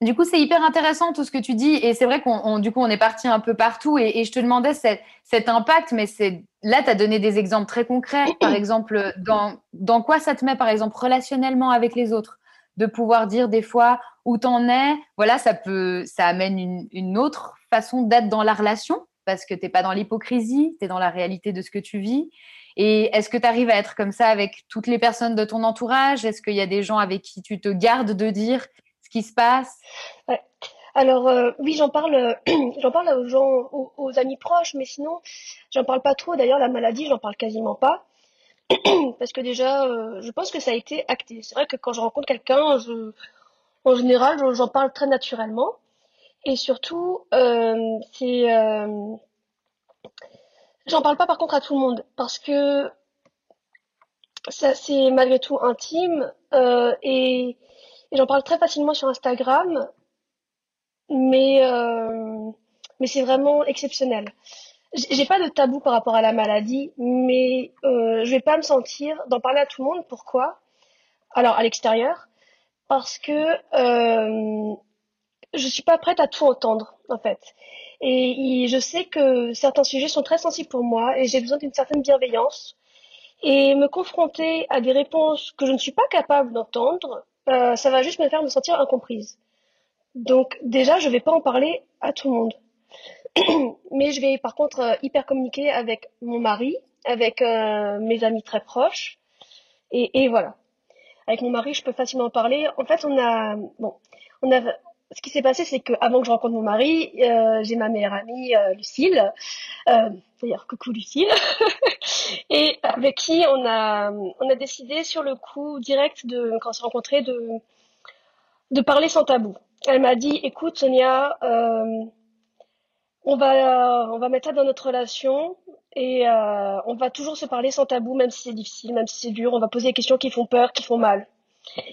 du coup, c'est hyper intéressant tout ce que tu dis. Et c'est vrai qu'on du coup, on est parti un peu partout. Et, je te demandais cet, impact, mais c'est là, tu as donné des exemples très concrets. Par exemple, dans, dans quoi ça te met, par exemple, relationnellement avec les autres? De pouvoir dire des fois où t'en es, voilà, ça peut, ça amène une, une autre façon d'être dans la relation parce que t'es pas dans l'hypocrisie, tu es dans la réalité de ce que tu vis. Et est-ce que tu arrives à être comme ça avec toutes les personnes de ton entourage? Est-ce qu'il y a des gens avec qui tu te gardes de dire ce qui se passe? Alors euh, oui, j'en parle, j'en parle aux gens, aux, amis proches, mais sinon, j'en parle pas trop. D'ailleurs, la maladie, j'en parle quasiment pas, parce que déjà, euh, je pense que ça a été acté. C'est vrai que quand je rencontre quelqu'un, je, en général, j'en parle très naturellement, et surtout, euh, c'est, j'en parle pas par contre à tout le monde, parce que ça, c'est malgré tout intime, et et j'en parle très facilement sur Instagram, mais, euh, mais c'est vraiment exceptionnel. J'ai pas de tabou par rapport à la maladie, mais euh, je vais pas me sentir d'en parler à tout le monde. Pourquoi? Alors à l'extérieur, parce que euh, je suis pas prête à tout entendre en fait. Et, et je sais que certains sujets sont très sensibles pour moi et j'ai besoin d'une certaine bienveillance. Et me confronter à des réponses que je ne suis pas capable d'entendre, euh, ça va juste me faire me sentir incomprise. Donc déjà, je vais pas en parler à tout le monde. Mais je vais par contre euh, hyper communiquer avec mon mari, avec euh, mes amis très proches. Et, et, voilà. Avec mon mari, je peux facilement en parler. En fait, on a... Bon, on a... Ce qui s'est passé, c'est qu'avant que je rencontre mon mari, j'ai ma meilleure amie, Lucille. D'ailleurs, coucou Lucille. et avec qui on a, on a décidé sur le coup direct de, quand on s'est rencontrés, de, de parler sans tabou. Elle m'a dit, écoute Sonia, euh, on va, on va mettre ça dans notre relation et euh, on va toujours se parler sans tabou, même si c'est difficile, même si c'est dur. On va poser des questions qui font peur, qui font mal.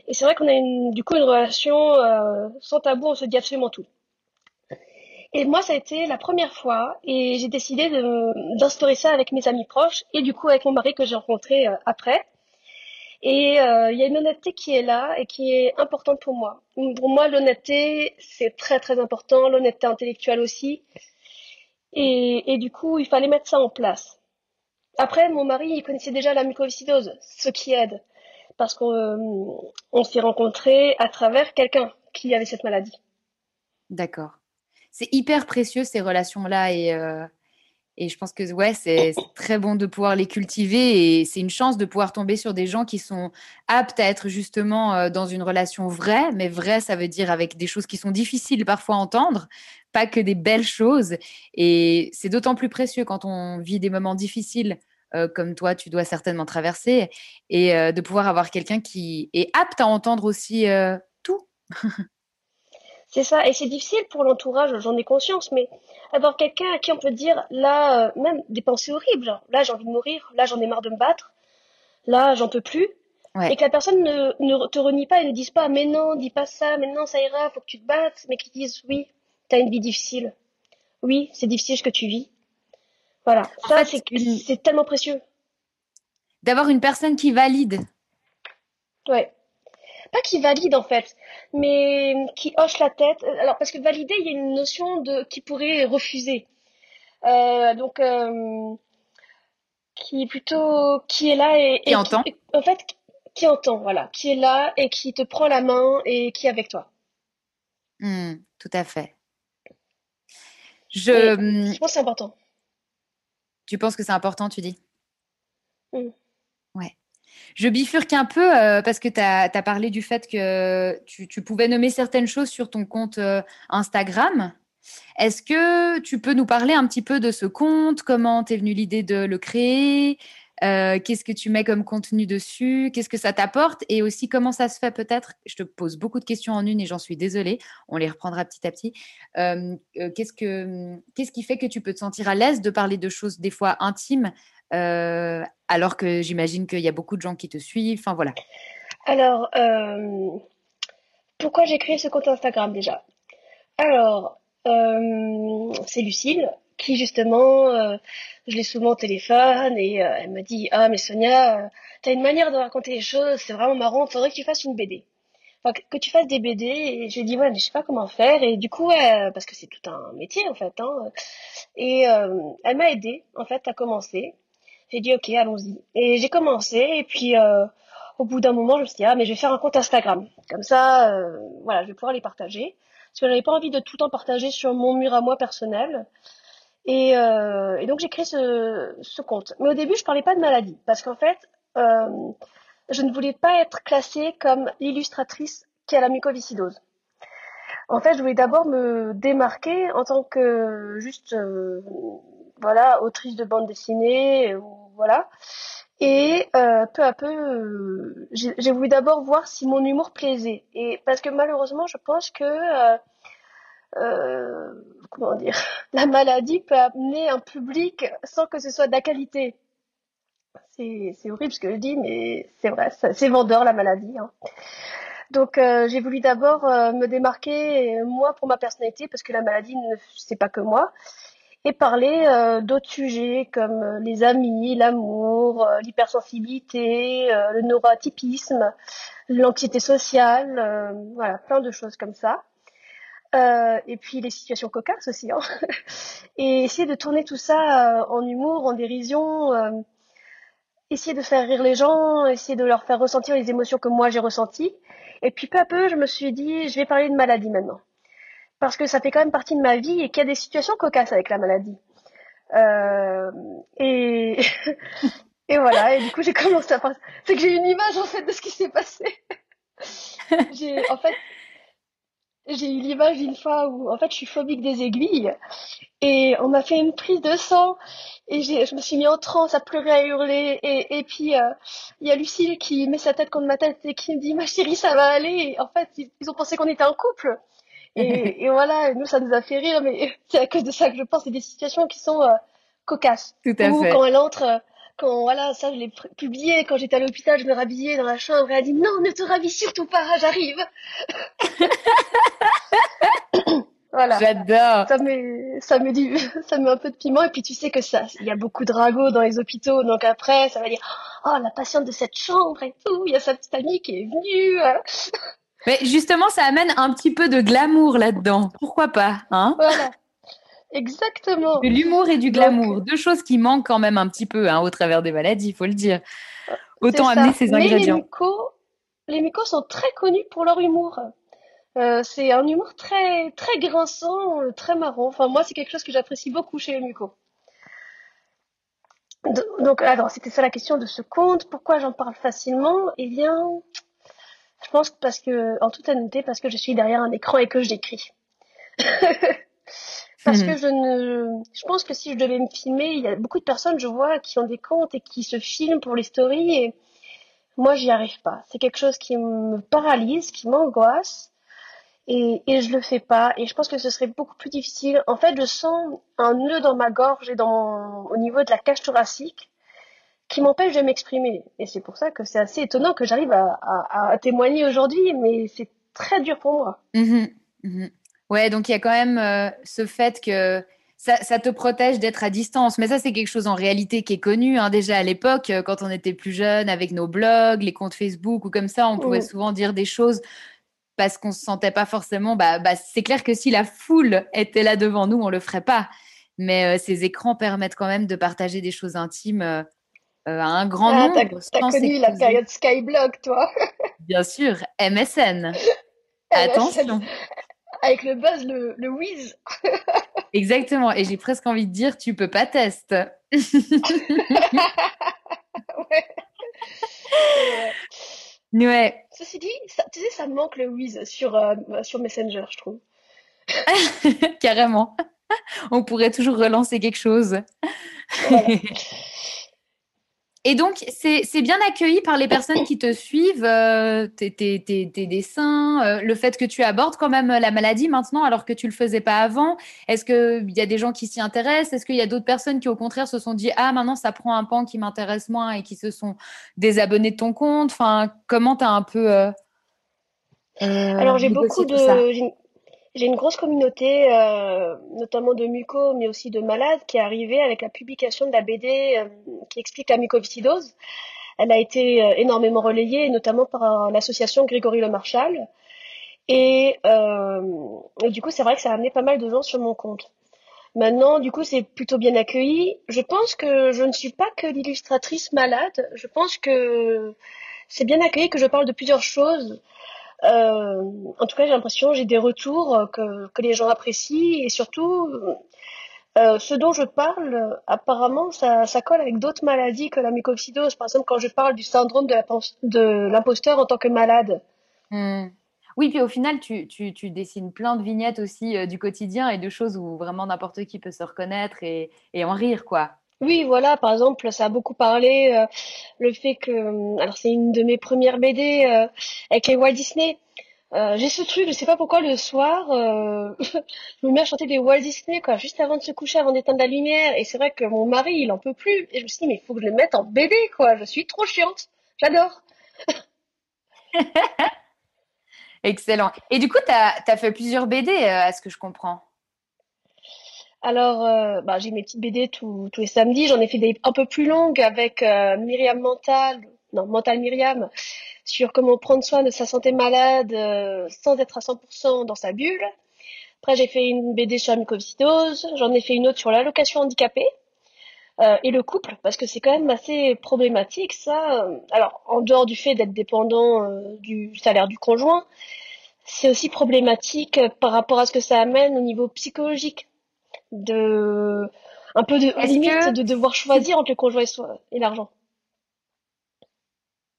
Et c'est vrai qu'on a une, du coup une relation euh, sans tabou, on se dit absolument tout. Et moi, ça a été la première fois et j'ai décidé d'instaurer ça avec mes amis proches et du coup avec mon mari que j'ai rencontré euh, après. Et euh, il y a une honnêteté qui est là et qui est importante pour moi. Pour moi, l'honnêteté, c'est très très important, l'honnêteté intellectuelle aussi. Et, du coup, il fallait mettre ça en place. Après, mon mari, il connaissait déjà la mucoviscidose, ce qui aide. Parce qu'on euh, s'est rencontrés à travers quelqu'un qui avait cette maladie. D'accord c'est hyper précieux ces relations-là et, euh, et je pense que ouais, c'est très bon de pouvoir les cultiver et c'est une chance de pouvoir tomber sur des gens qui sont aptes à être justement euh, dans une relation vraie, mais vraie, ça veut dire avec des choses qui sont difficiles parfois à entendre, pas que des belles choses. Et c'est d'autant plus précieux quand on vit des moments difficiles. Euh, comme toi, tu dois certainement traverser, et de pouvoir avoir quelqu'un qui est apte à entendre aussi tout. C'est ça, et c'est difficile pour l'entourage, j'en ai conscience, mais avoir quelqu'un à qui on peut dire, là, euh, même des pensées horribles, genre, là j'ai envie de mourir, là j'en ai marre de me battre, là j'en peux plus, et que la personne ne, ne, te renie pas et ne dise pas, mais non, dis pas ça, mais non, ça ira, faut que tu te battes, mais qu'ils disent, oui, t'as une vie difficile, oui, c'est difficile ce que tu vis. Voilà, ça c'est tellement précieux. D'avoir une personne qui valide. Ouais pas qui valide en fait, mais qui hoche la tête. Alors parce que valider, il y a une notion de qui pourrait refuser. Euh, donc euh, qui est plutôt qui est là et, qui entend. en fait, qui entend, voilà, qui est là et qui te prend la main et qui est avec toi. Hmm, tout à fait. Je, hmm. je pense que c'est important. Tu penses que c'est important, tu dis? Mmh. Ouais. Je bifurque un peu euh, parce que tu as, parlé du fait que tu, pouvais nommer certaines choses sur ton compte euh, Instagram. Est-ce que tu peux nous parler un petit peu de ce compte? Comment t'es venue l'idée de le créer? Euh, Qu'est-ce que tu mets comme contenu dessus? Qu'est-ce que ça t'apporte? Et aussi, comment ça se fait peut-être? Je te pose beaucoup de questions en une et j'en suis désolée. On les reprendra petit à petit. qu'est-ce, que, qu'est-ce qui fait que tu peux te sentir à l'aise de parler de choses des fois intimes euh, alors que j'imagine qu'il y a beaucoup de gens qui te suivent? Enfin voilà. Alors, euh, pourquoi j'ai créé ce compte Instagram déjà? Alors, euh, c'est Lucille justement, euh, je l'ai souvent au téléphone et euh, elle me dit ah mais Sonia, euh, t'as une manière de raconter les choses, c'est vraiment marrant, faudrait que tu fasses une BD. Que, tu fasses des BD et j'ai dit ouais mais je sais pas comment faire et du coup parce que c'est tout un métier en fait hein, et elle m'a aidé en fait à commencer. J'ai dit ok allons-y et j'ai commencé et puis au bout d'un moment je me suis dit ah mais je vais faire un compte Instagram comme ça voilà je vais pouvoir les partager parce que j'avais pas envie de tout temps partager sur mon mur à moi personnel. Et, euh, et donc j'ai créé ce, ce, compte. Mais au début, je parlais pas de maladie, parce qu'en fait, euh, je ne voulais pas être classée comme l'illustratrice qui a la mucoviscidose. En fait, je voulais d'abord me démarquer en tant que juste, euh, voilà, autrice de bande dessinée, voilà. Et euh, peu à peu, euh, j'ai voulu d'abord voir si mon humour plaisait. Et parce que malheureusement, je pense que euh, euh comment dire, la maladie peut amener un public sans que ce soit de la qualité. C'est horrible ce que je dis, mais c'est vrai, c'est vendeur la maladie. Hein. Donc euh, j'ai voulu d'abord me démarquer moi pour ma personnalité parce que la maladie ne c'est pas que moi et parler euh, d'autres sujets comme euh, les amis, l'amour, euh, l'hypersensibilité, le neuroatypisme, l'anxiété sociale, voilà, plein de choses comme ça. Et puis les situations cocasses aussi. Hein. et essayer de tourner tout ça en humour, en dérision, essayer de faire rire les gens, essayer de leur faire ressentir les émotions que moi j'ai ressenties. Et puis peu à peu, je me suis dit, je vais parler de maladie maintenant parce que ça fait quand même partie de ma vie et qu'il y a des situations cocasses avec la maladie. Euh, et, et voilà, et du coup j'ai commencé à penser. C'est que j'ai une image en fait de ce qui s'est passé. en fait j'ai eu l'image d'une fois où en fait je suis phobique des aiguilles. Et on m'a fait une prise de sang. Et je me suis mis en transe à pleurer à hurler. Et, et puis euh, il y a Lucille qui met sa tête contre ma tête et qui me dit ma chérie ça va aller. Et en fait ils ont pensé qu'on était un couple. Et, et, voilà, nous, ça nous a fait rire, mais c'est à cause de ça que je pense, c'est des situations qui sont euh, cocasses. Tout à Ou fait. quand elle entre, quand voilà, ça je l'ai publié, quand j'étais à l'hôpital, je me rhabillais dans la chambre et elle a dit non, ne te rhabille surtout pas, j'arrive. voilà. J'adore. Ça met, ça met du, ça met un peu de piment et puis tu sais que ça, il y a beaucoup de ragots dans les hôpitaux, donc après ça va dire oh la patiente de cette chambre et tout, il y a sa petite amie qui est venue. Mais justement, ça amène un petit peu de glamour là-dedans. Pourquoi pas hein? Voilà. Exactement. De l'humour et du glamour, deux choses qui manquent quand même un petit peu hein, au travers des maladies, il faut le dire. Autant amener ces ingrédients. Les mycos, sont très connus pour leur humour. Euh, c'est un humour très très grinçant, euh, très marrant. Enfin moi, c'est quelque chose que j'apprécie beaucoup chez les mucos. Donc, alors, c'était ça la question de ce conte. Pourquoi j'en parle facilement? Eh bien, je pense parce que, en toute honnêteté, parce que je suis derrière un écran et que j'écris. parce que hmm. je ne, je pense que si je devais me filmer, il y a beaucoup de personnes, je vois, qui ont des comptes et qui se filment pour les stories et moi, j'y arrive pas. C'est quelque chose qui me paralyse, qui m'angoisse et, et je le fais pas. Et je pense que ce serait beaucoup plus difficile. En fait, je sens un nœud dans ma gorge et dans au niveau de la cage thoracique qui m'empêche de m'exprimer. Et c'est pour ça que c'est assez étonnant que j'arrive à, témoigner aujourd'hui, mais c'est très dur pour moi. Mmh mmh ouais, donc il y a quand même euh, ce fait que ça, te protège d'être à distance. Mais ça, c'est quelque chose en réalité qui est connu. Hein. Déjà à l'époque, euh, quand on était plus jeune, avec nos blogs, les comptes Facebook ou comme ça, on pouvait souvent dire des choses parce qu'on se sentait pas forcément. Bah, bah, c'est clair que si la foule était là devant nous, on le ferait pas. Mais euh, ces écrans permettent quand même de partager des choses intimes euh, un grand ah, nombre. T'as connu la période Skyblog, toi? Bien sûr, MSN. Attention. Avec le buzz, le, le whiz. Exactement. Et j'ai presque envie de dire, tu peux pas tester. ouais. ouais. Ceci dit, ça, tu sais, ça manque le whiz sur, euh, sur Messenger, je trouve. Carrément. On pourrait toujours relancer quelque chose. Et donc, c'est bien accueilli par les personnes qui te suivent, euh, tes, tes, tes, dessins, euh, le fait que tu abordes quand même la maladie maintenant alors que tu le faisais pas avant. Est-ce qu'il y a des gens qui s'y intéressent? Est-ce qu'il y a d'autres personnes qui, au contraire, se sont dit Ah, maintenant, ça prend un pan qui m'intéresse moins et qui se sont désabonnés de ton compte? Enfin, comment tu as un peu. Euh, alors, j'ai beaucoup de. J'ai une grosse communauté, euh, notamment de muco, mais aussi de malades, qui est arrivée avec la publication de la BD euh, qui explique la mucoviscidose. Elle a été euh, énormément relayée, notamment par l'association Grégory Le Marchal. Et, et du coup, c'est vrai que ça a amené pas mal de gens sur mon compte. Maintenant, du coup, c'est plutôt bien accueilli. Je pense que je ne suis pas que l'illustratrice malade. Je pense que c'est bien accueilli que je parle de plusieurs choses. Euh, en tout cas, j'ai l'impression, j'ai des retours que, que les gens apprécient et surtout, euh, ce dont je parle, apparemment, ça, ça colle avec d'autres maladies que la mucoviscidose. Par exemple, quand je parle du syndrome de l'imposteur en tant que malade. Hmm. Oui, puis au final, tu, tu, dessines plein de vignettes aussi euh, du quotidien et de choses où vraiment n'importe qui peut se reconnaître et, et en rire, quoi. Oui, voilà, par exemple, ça a beaucoup parlé euh, le fait que, euh, alors c'est une de mes premières BD euh, avec les Walt Disney. j'ai ce truc, je sais pas pourquoi le soir, je me mets à chanter des Walt Disney quoi, juste avant de se coucher, avant d'éteindre la lumière. Et c'est vrai que mon mari, il en peut plus. Et je me suis dit mais il faut que je le mette en BD quoi. Je suis trop chiante. J'adore. Excellent. Et du coup, tu as, as, fait plusieurs BD, à ce que je comprends. Alors, euh, bah, j'ai mes petites BD tous les samedis. J'en ai fait des un peu plus longues avec euh, Myriam Mental, non, Mental Myriam, sur comment prendre soin de sa santé malade euh, sans être à 100% dans sa bulle. Après, j'ai fait une BD sur la mucoviscidose. J'en ai fait une autre sur l'allocation handicapée. et le couple, parce que c'est quand même assez problématique, ça. Alors, en dehors du fait d'être dépendant du salaire du conjoint, c'est aussi problématique par rapport à ce que ça amène au niveau psychologique de un peu de limite de devoir choisir entre le conjoint et, l'argent.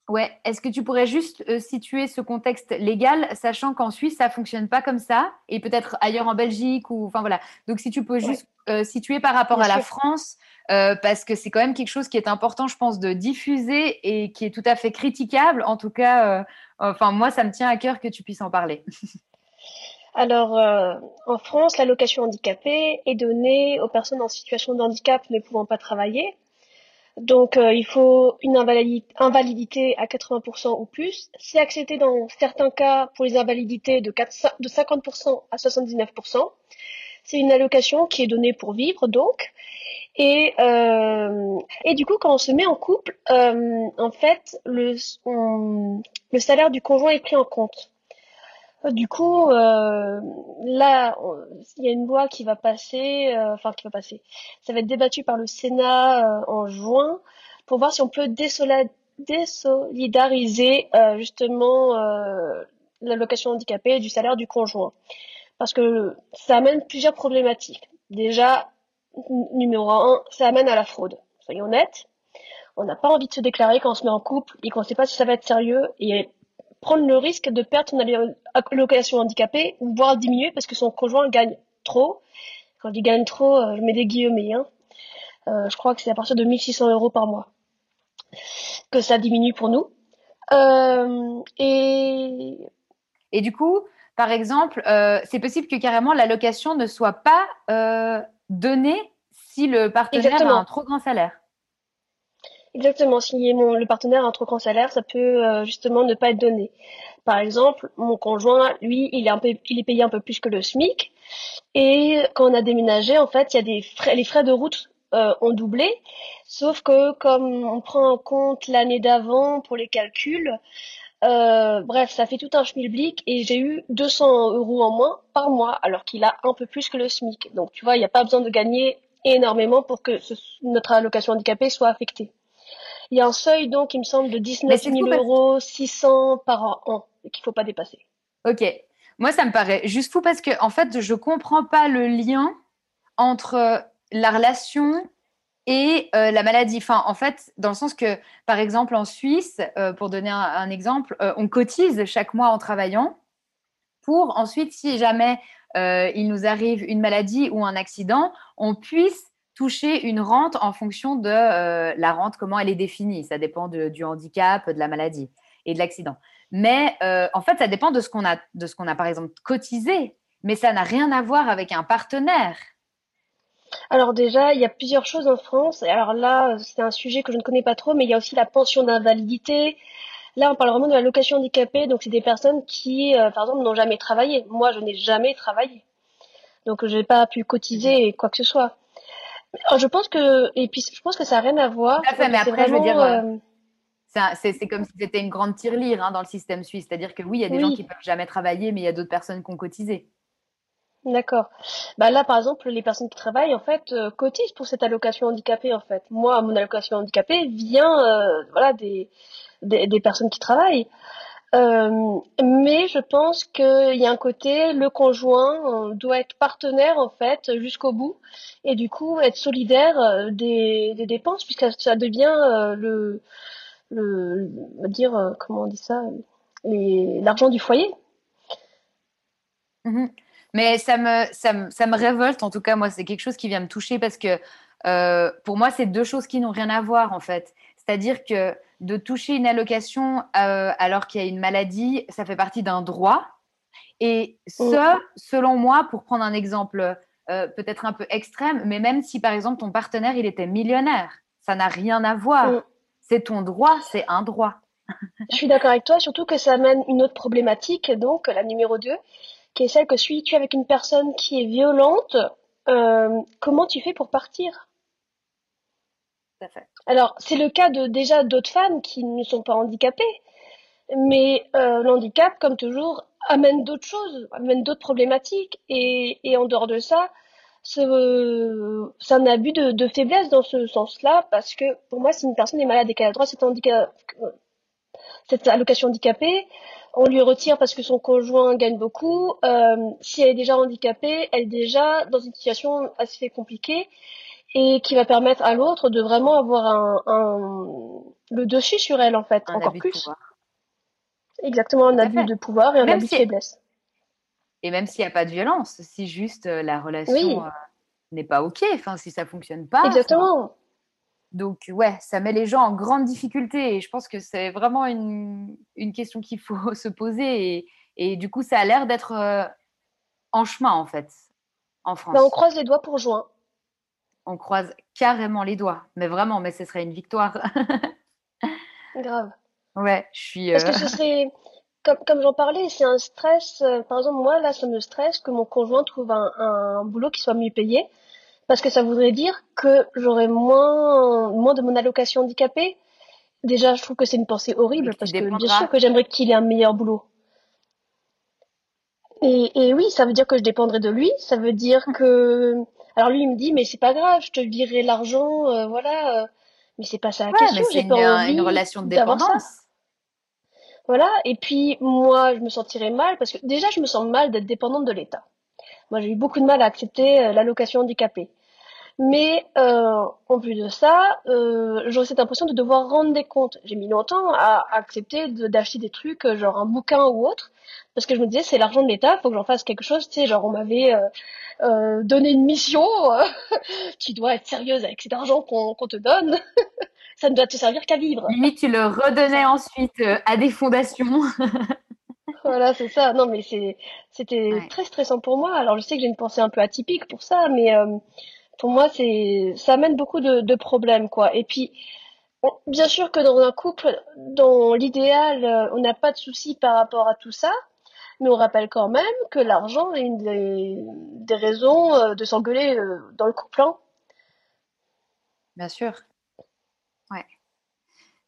Ouais, est-ce que tu pourrais juste euh, situer ce contexte légal, sachant qu'en Suisse, ça fonctionne pas comme ça, et peut-être ailleurs en Belgique, ou enfin voilà. Donc si tu peux juste euh, situer par rapport à la France, euh, parce que c'est quand même quelque chose qui est important, je pense, de diffuser et qui est tout à fait critiquable. En tout cas, enfin moi, ça me tient à cœur que tu puisses en parler. Alors, euh, en France, l'allocation handicapée est donnée aux personnes en situation de handicap ne pouvant pas travailler. Donc, euh, il faut une invalidité à 80% ou plus. C'est accepté dans certains cas pour les invalidités de, 50% à 79%. C'est une allocation qui est donnée pour vivre, donc. Et, euh, du coup, quand on se met en couple, en fait, le salaire du conjoint est pris en compte. Du coup, euh, là, il y a une loi qui va passer, euh, enfin qui va passer. Ça va être débattu par le Sénat euh, en juin pour voir si on peut désolidariser justement l'allocation handicapée du salaire du conjoint. Parce que ça amène plusieurs problématiques. Déjà, numéro un, ça amène à la fraude. Soyons honnêtes. On n'a pas envie de se déclarer quand on se met en couple et qu'on ne sait pas si ça va être sérieux. Et prendre le risque de perdre son allocation handicapée voire diminuer parce que son conjoint gagne trop. Quand je dis gagne trop, euh, je mets des guillemets. Hein. Euh, je crois que c'est à partir de 1600 euros par mois que ça diminue pour nous. Euh, et... et du coup, par exemple, c'est possible que carrément l'allocation ne soit pas donnée si le partenaire a un trop grand salaire. Exactement. Si mon, le partenaire a un trop grand salaire, ça peut euh, justement ne pas être donné. Par exemple, mon conjoint, lui, il est un peu, il est payé un peu plus que le SMIC. Et quand on a déménagé, en fait, il y a des frais, les frais de route euh, ont doublé. Sauf que comme on prend en compte l'année d'avant pour les calculs, euh, bref, ça fait tout un schmilblick et j'ai eu 200 euros en moins par mois, alors qu'il a un peu plus que le SMIC. Donc, tu vois, il n'y a pas besoin de gagner énormément pour que notre allocation handicapée soit affectée. Il y a un seuil, donc, il me semble, de 19 000 euros, 600 par an, qu'il ne faut pas dépasser. Ok. Moi, ça me paraît juste fou parce que, en fait, je ne comprends pas le lien entre la relation et euh, la maladie. Enfin, en fait, dans le sens que, par exemple, en Suisse, euh, pour donner un, exemple, euh, on cotise chaque mois en travaillant pour ensuite, si jamais il nous arrive une maladie ou un accident, on puisse toucher une rente en fonction de euh, la rente, comment elle est définie. Ça dépend du handicap, de la maladie et de l'accident. Mais euh, en fait, ça dépend de ce qu'on a, a par exemple cotisé. Mais ça n'a rien à voir avec un partenaire. Alors déjà, il y a plusieurs choses en France. Alors là, c'est un sujet que je ne connais pas trop, mais il y a aussi la pension d'invalidité. Là, on parle vraiment de l'allocation handicapée, donc c'est des personnes qui, par exemple, n'ont jamais travaillé. Moi, je n'ai jamais travaillé, donc je n'ai pas pu cotiser quoi que ce soit. Alors, je pense que, et puis je pense que ça n'a rien à voir. mais après, je veux dire, c'est comme si c'était une grande tirelire hein, dans le système suisse. C'est-à-dire que oui, il y a des gens qui peuvent jamais travailler, mais il y a d'autres personnes qui ont cotisé. D'accord. Bah là, par exemple, les personnes qui travaillent, en fait, euh, cotisent pour cette allocation handicapée, en fait. Moi, mon allocation handicapée vient, euh, voilà, des, des, personnes qui travaillent. Euh, mais je pense qu'il y a un côté, le conjoint doit être partenaire, en fait, jusqu'au bout. Et du coup, être solidaire des, des dépenses, puisque ça devient le, le, dire, comment on dit ça, l'argent du foyer. Mmh mais ça me, ça me, ça, me, révolte, en tout cas, moi, c'est quelque chose qui vient me toucher parce que euh, pour moi, c'est deux choses qui n'ont rien à voir, en fait. C'est-à-dire que de toucher une allocation euh, alors qu'il y a une maladie, ça fait partie d'un droit. Et ça, selon moi, pour prendre un exemple euh, peut-être un peu extrême, mais même si, par exemple, ton partenaire, il était millionnaire, ça n'a rien à voir. C'est ton droit, c'est un droit. Je suis d'accord avec toi, surtout que ça amène une autre problématique, donc la numéro 2, qui est celle que suis-tu avec une personne qui est violente, euh, comment tu fais pour partir? Alors, c'est le cas de déjà d'autres femmes qui ne sont pas handicapées, mais euh, l'handicap, comme toujours, amène d'autres choses, amène d'autres problématiques, et, en dehors de ça, c'est un abus de, faiblesse dans ce sens-là, parce que pour moi, si une personne est malade et qu'elle a droit à handicap, cette allocation handicapée, on lui retire parce que son conjoint gagne beaucoup. Euh, si elle est déjà handicapée, elle est déjà dans une situation assez compliquée et qui va permettre à l'autre de vraiment avoir un, le dessus sur elle en fait, encore plus. Exactement, un abus de pouvoir et un abus de faiblesse. Et même s'il n'y a pas de violence, si juste euh, la relation euh, n'est pas ok, enfin si ça fonctionne pas. Exactement. Donc, ouais, ça met les gens en grande difficulté et je pense que c'est vraiment une, question qu'il faut se poser. Et, du coup, ça a l'air d'être euh, en chemin, en fait, en France. Bah, on croise les doigts pour juin. On croise carrément les doigts, mais vraiment, mais ce serait une victoire. Grave. Ouais, je suis. Parce que ce euh, serait, comme, j'en parlais, c'est un stress. Euh, par exemple, moi, là, ça me stresse que mon conjoint trouve un boulot qui soit mieux payé parce que ça voudrait dire que j'aurais moins, moins de mon allocation handicapée. Déjà, je trouve que c'est une pensée horrible parce que bien sûr que j'aimerais qu'il ait un meilleur boulot. Et, et, oui, ça veut dire que je dépendrai de lui. Ça veut dire que, alors lui il me dit mais c'est pas grave, je te virerai l'argent, euh, voilà. Euh. Mais c'est pas ça la question. J'ai pas envie une relation de dépendance. Voilà. Et puis moi, je me sentirais mal parce que déjà, je me sens mal d'être dépendante de l'État. Moi, j'ai eu beaucoup de mal à accepter euh, l'allocation handicapée. Mais euh, en plus de ça, euh, j'aurais cette impression de devoir rendre des comptes. J'ai mis longtemps à, accepter d'acheter des trucs, euh, genre un bouquin ou autre, parce que je me disais c'est l'argent de l'État, faut que j'en fasse quelque chose. Tu sais, genre on m'avait euh, euh donné une mission, tu dois être sérieuse avec cet argent qu'on te donne. ça ne doit te servir qu'à vivre. Limite, tu le redonnais ensuite à des fondations. voilà, c'est ça. Non, mais c'était très stressant pour moi. Alors je sais que j'ai une pensée un peu atypique pour ça, mais pour moi, c'est, ça amène beaucoup de, de problèmes, quoi. Et puis, bien sûr que dans un couple, dans l'idéal, euh, on n'a pas de soucis par rapport à tout ça, mais on rappelle quand même que l'argent est une des, des raisons euh, de s'engueuler euh, dans le couple. Hein. Bien sûr. Ouais.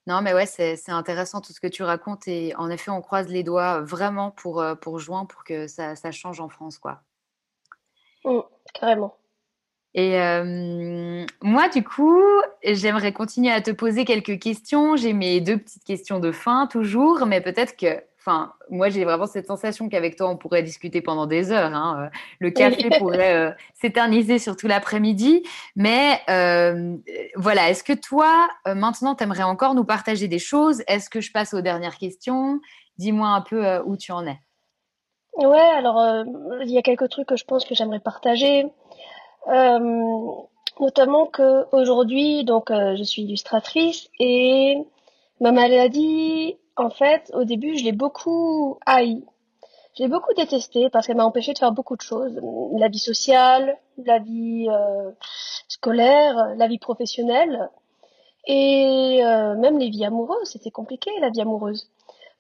Non, mais ouais, c'est intéressant tout ce que tu racontes et en effet, on croise les doigts vraiment pour, pour juin pour que ça, ça change en France, quoi. Mmh, carrément. Et euh, moi, du coup, j'aimerais continuer à te poser quelques questions. J'ai mes deux petites questions de fin, toujours, mais peut-être que, enfin, moi, j'ai vraiment cette sensation qu'avec toi, on pourrait discuter pendant des heures. Hein. Euh, le café pourrait euh, s'éterniser sur tout l'après-midi. Mais voilà, est-ce que toi, maintenant, tu aimerais encore nous partager des choses? Est-ce que je passe aux dernières questions? Dis-moi un peu où tu en es. Ouais, alors, il y a quelques trucs que je pense que j'aimerais partager. Euh, notamment que aujourd'hui, donc euh, je suis illustratrice et ma maladie, en fait, au début, je l'ai beaucoup haï. Je l'ai beaucoup détestée parce qu'elle m'a empêché de faire beaucoup de choses. La vie sociale, la vie euh, scolaire, la vie professionnelle et même les vies amoureuses. C'était compliqué, la vie amoureuse.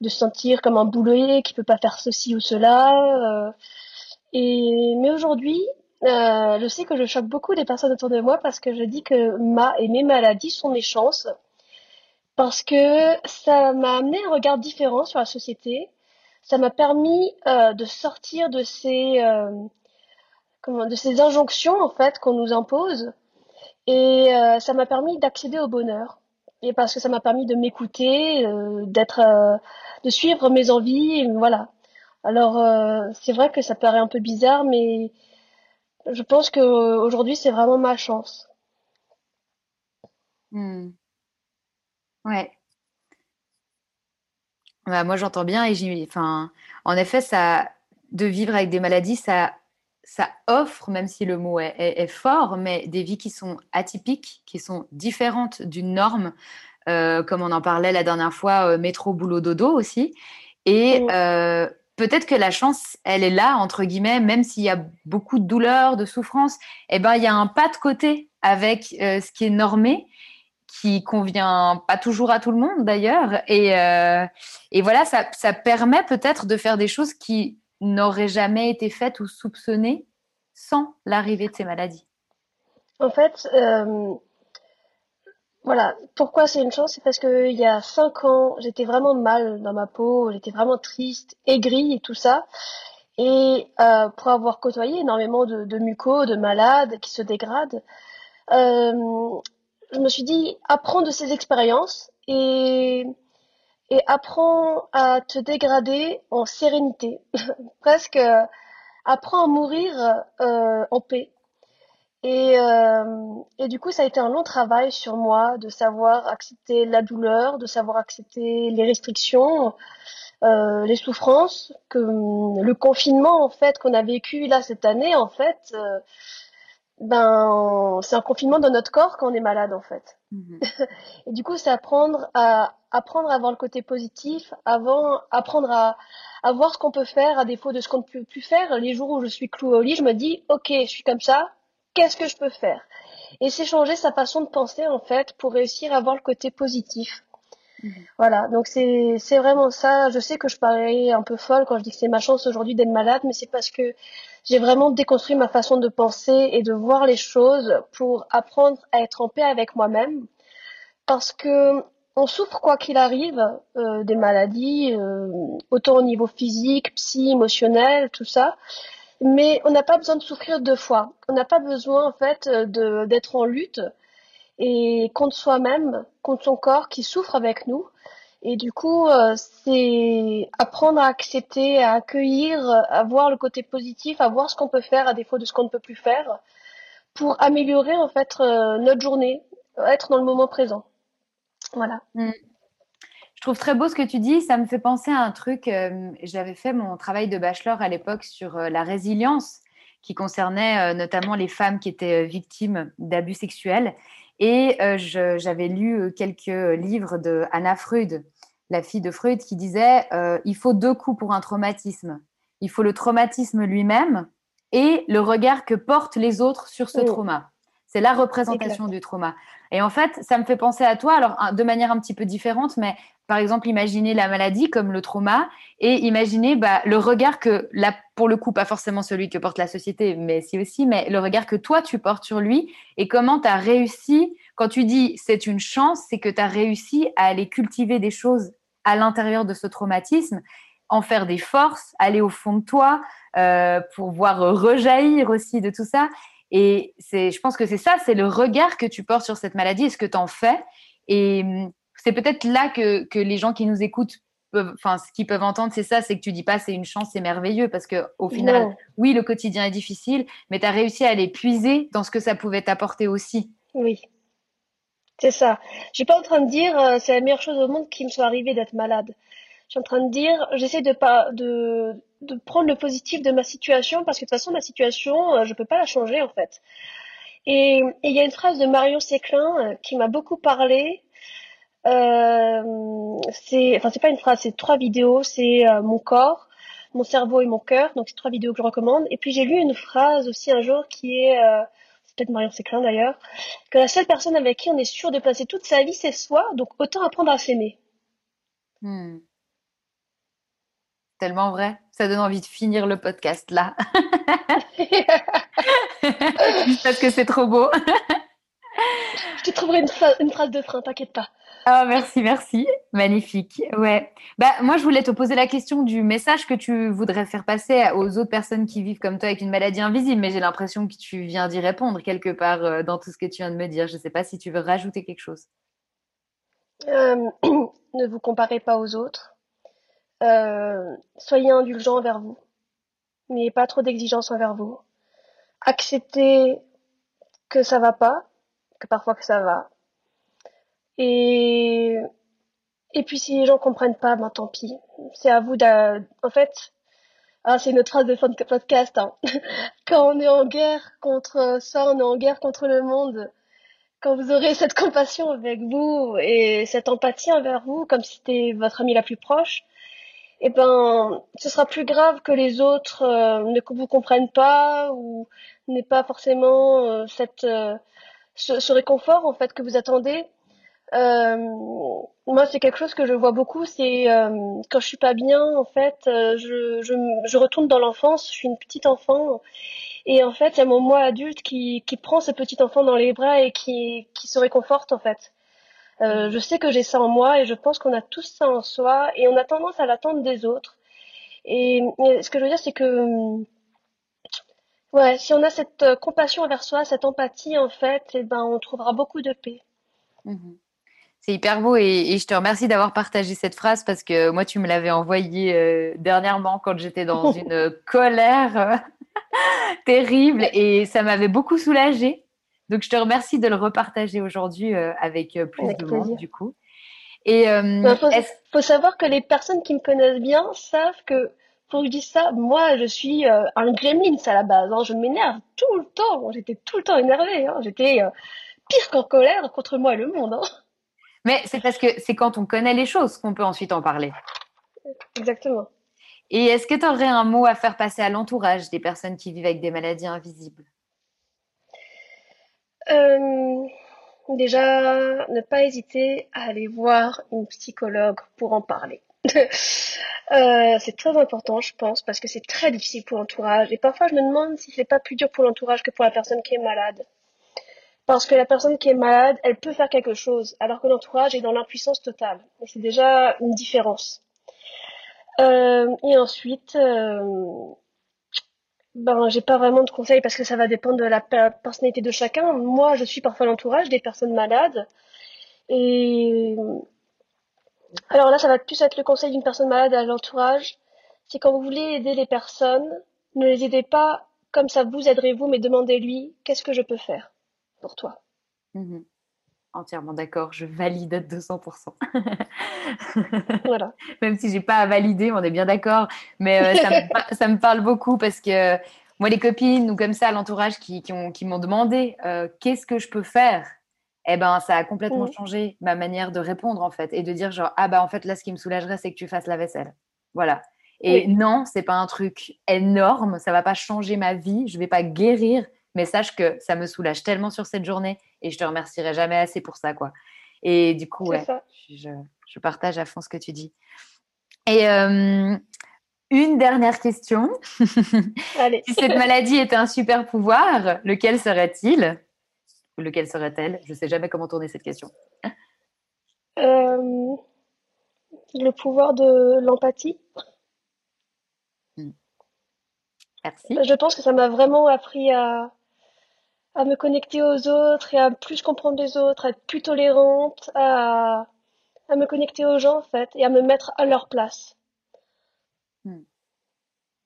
de se sentir comme un boulet qui peut pas faire ceci ou cela. et mais aujourd'hui, je sais que je choque beaucoup les personnes autour de moi parce que je dis que ma et mes maladies sont mes chances parce que ça m'a amené un regard différent sur la société. Ça m'a permis euh, de sortir de ces euh, comment, de ces injonctions en fait qu'on nous impose, et euh, ça m'a permis d'accéder au bonheur. Et parce que ça m'a permis de m'écouter, d'être, de suivre mes envies, voilà. Alors c'est vrai que ça paraît un peu bizarre, mais je pense que aujourd'hui c'est vraiment ma chance. Hmm. Ouais. Bah, moi, j'entends bien et j'ai, enfin, en effet, ça, de vivre avec des maladies, ça, ça offre, même si le mot est, fort, mais des vies qui sont atypiques, qui sont différentes d'une norme, euh, comme on en parlait la dernière fois, euh, métro, boulot, dodo aussi. Et euh, peut-être que la chance, elle est là, entre guillemets, même s'il y a beaucoup de douleur, de souffrance, eh ben, il y a un pas de côté avec ce qui est normé qui convient pas toujours à tout le monde d'ailleurs. Et, euh, et voilà, ça, ça permet peut-être de faire des choses qui n'auraient jamais été faites ou soupçonnées sans l'arrivée de ces maladies. En fait, euh, voilà, pourquoi c'est une chance? C'est parce qu'il y a cinq ans, j'étais vraiment mal dans ma peau, j'étais vraiment triste, aigrie et tout ça. Et euh, pour avoir côtoyé énormément de, mucos, de malades qui se dégradent, euh, je me suis dit, apprends de ces expériences et, apprends à te dégrader en sérénité. Presque, apprends à mourir euh, en paix. Et, euh, et du coup, ça a été un long travail sur moi de savoir accepter la douleur, de savoir accepter les restrictions, euh, les souffrances, que le confinement en fait qu'on a vécu là cette année en fait. Euh, ben c'est un confinement de notre corps quand on est malade en fait. Mhm. et du coup, c'est apprendre à apprendre à voir le côté positif, avant apprendre à, à voir ce qu'on peut faire à défaut de ce qu'on ne peut plus faire. Les jours où je suis clouée au lit, je me dis OK, je suis comme ça, qu'est-ce que je peux faire? Et c'est changer sa façon de penser en fait pour réussir à voir le côté positif. Mhm. Voilà, donc c'est c'est vraiment ça. Je sais que je parais un peu folle quand je dis que c'est ma chance aujourd'hui d'être malade, mais c'est parce que j'ai vraiment déconstruit ma façon de penser et de voir les choses pour apprendre à être en paix avec moi-même. Parce que on souffre quoi qu'il arrive euh, des maladies, euh, autant au niveau physique, psy, émotionnel, tout ça. Mais on n'a pas besoin de souffrir deux fois. On n'a pas besoin en fait de d'être en lutte et contre soi-même, contre son corps qui souffre avec nous. Et du coup, euh, c'est apprendre à accepter, à accueillir, à voir le côté positif, à voir ce qu'on peut faire à défaut de ce qu'on ne peut plus faire, pour améliorer en fait euh, notre journée, être dans le moment présent. Voilà. Mm. Je trouve très beau ce que tu dis. Ça me fait penser à un truc. Euh, j'avais fait mon travail de bachelor à l'époque sur la résilience, qui concernait notamment les femmes qui étaient victimes d'abus sexuels. Et euh, j'avais lu euh, quelques livres de Anna Freud, la fille de Freud, qui disait euh, il faut deux coups pour un traumatisme. Il faut le traumatisme lui-même et le regard que portent les autres sur ce trauma. C'est la représentation du trauma. Et en fait, ça me fait penser à toi, alors de manière un petit peu différente, mais par exemple, imaginez la maladie comme le trauma et imaginez bah, le regard que, là, pour le coup, pas forcément celui que porte la société, mais si aussi, mais le regard que toi, tu portes sur lui et comment tu as réussi, quand tu dis c'est une chance, c'est que tu as réussi à aller cultiver des choses à l'intérieur de ce traumatisme, en faire des forces, aller au fond de toi euh, pour voir rejaillir aussi de tout ça. Et je pense que c'est ça, c'est le regard que tu portes sur cette maladie et ce que tu en fais. Et hum, c'est peut-être là que, que, les gens qui nous écoutent peuvent, enfin, ce qu'ils peuvent entendre, c'est ça, c'est que tu dis pas c'est une chance, c'est merveilleux, parce que au final, oui, le quotidien est difficile, mais tu as réussi à les puiser dans ce que ça pouvait t'apporter aussi. Oui. C'est ça. Je suis pas en train de dire euh, c'est la meilleure chose au monde qui me soit arrivé d'être malade. Je suis en train de dire j'essaie de pas de, de prendre le positif de ma situation parce que de toute façon ma situation euh, je peux pas la changer en fait. Et il y a une phrase de Marion Séclin euh, qui m'a beaucoup parlé c'est, enfin c'est pas une phrase, c'est trois vidéos, c'est euh, mon corps, mon cerveau et mon cœur. Donc c'est trois vidéos que je recommande. Et puis j'ai lu une phrase aussi un jour qui est, euh, c'est peut-être Marion Séclin d'ailleurs, que la seule personne avec qui on est sûr de passer toute sa vie c'est soi. Donc autant apprendre à s'aimer. Hmm. tellement vrai. Ça donne envie de finir le podcast là. parce que c'est trop beau. Je te trouverai une, une phrase de frein, t'inquiète pas. Oh, merci, merci. Magnifique. Ouais. Bah, moi, je voulais te poser la question du message que tu voudrais faire passer aux autres personnes qui vivent comme toi avec une maladie invisible, mais j'ai l'impression que tu viens d'y répondre quelque part euh, dans tout ce que tu viens de me dire. Je ne sais pas si tu veux rajouter quelque chose. Euh, ne vous comparez pas aux autres. Euh, soyez indulgents envers vous. N'ayez pas trop d'exigences envers vous. Acceptez que ça va pas, que parfois que ça va et, et puis si les gens comprennent pas, ben tant pis. C'est à vous de, en fait, ah, c'est une autre phrase de fin de podcast, hein. Quand on est en guerre contre ça, on est en guerre contre le monde. Quand vous aurez cette compassion avec vous et cette empathie envers vous, comme si c'était votre ami la plus proche, eh ben, ce sera plus grave que les autres euh, ne vous comprennent pas ou n'aient pas forcément euh, cette, euh, ce, réconfort en fait que vous attendez euh, moi, c'est quelque chose que je vois beaucoup. C'est euh, quand je suis pas bien, en fait, euh, je, retourne dans l'enfance. Je suis une petite enfant, et en fait, il y a mon moi adulte qui, prend ce petit enfant dans les bras et qui, se réconforte, en fait. Je sais que j'ai ça en moi et je pense qu'on a tous ça en soi et on a tendance à l'attendre des autres. Et, ce que je veux dire, c'est que ouais, si on a cette compassion envers soi, cette empathie, en fait, eh ben, on trouvera beaucoup de paix. Mmh c'est hyper beau et, je te remercie d'avoir partagé cette phrase parce que moi, tu me l'avais envoyée euh, dernièrement quand j'étais dans une colère euh, terrible et ça m'avait beaucoup soulagée. Donc, je te remercie de le repartager aujourd'hui euh, avec plus de monde, du coup. Et il bah, faut, savoir que les personnes qui me connaissent bien savent que pour que je dise ça, moi, je suis un gremlin à la base. Hein. Je m'énerve tout le temps. J'étais tout le temps énervée. Hein. J'étais pire qu'en colère contre moi et le monde. Hein. Mais c'est parce que c'est quand on connaît les choses qu'on peut ensuite en parler. Exactement. Et est-ce que tu aurais un mot à faire passer à l'entourage des personnes qui vivent avec des maladies invisibles? Euh, Déjà, ne pas hésiter à aller voir une psychologue pour en parler. Euh, c'est très important, je pense, parce que c'est très difficile pour l'entourage. Et parfois, je me demande si c'est pas plus dur pour l'entourage que pour la personne qui est malade. Parce que la personne qui est malade, elle peut faire quelque chose, alors que l'entourage est dans l'impuissance totale. Et c'est déjà une différence. Euh, et ensuite, euh, ben, j'ai pas vraiment de conseils parce que ça va dépendre de la personnalité de chacun. Moi, je suis parfois l'entourage des personnes malades. Et alors là, ça va plus être le conseil d'une personne malade à l'entourage. C'est quand vous voulez aider les personnes, ne les aidez pas comme ça vous aiderez vous, mais demandez-lui qu'est-ce que je peux faire pour toi? Mmh Entièrement d'accord, je valide à 200%. voilà. Même si j'ai pas à valider, on est bien d'accord. Mais euh, ça, me, parle beaucoup parce que moi, les copines ou comme ça, l'entourage qui, qui m'ont demandé euh, qu'est-ce que je peux faire? Eh ben, ça a complètement mmh. changé ma manière de répondre en fait et de dire genre ah bah en fait là ce qui me soulagerait c'est que tu fasses la vaisselle. Voilà. Et non, c'est pas un truc énorme, ça va pas changer ma vie, je vais pas guérir, mais sache que ça me soulage tellement sur cette journée et je te remercierai jamais assez pour ça, quoi. Et du coup, ouais, je, partage à fond ce que tu dis. Et euh, une dernière question. si cette maladie était un super pouvoir, lequel serait-il? Lequel serait-elle? Je ne sais jamais comment tourner cette question. Euh, le pouvoir de l'empathie. Merci. Je pense que ça m'a vraiment appris à, à me connecter aux autres et à plus comprendre les autres, à être plus tolérante, à, à me connecter aux gens en fait et à me mettre à leur place. Hmm.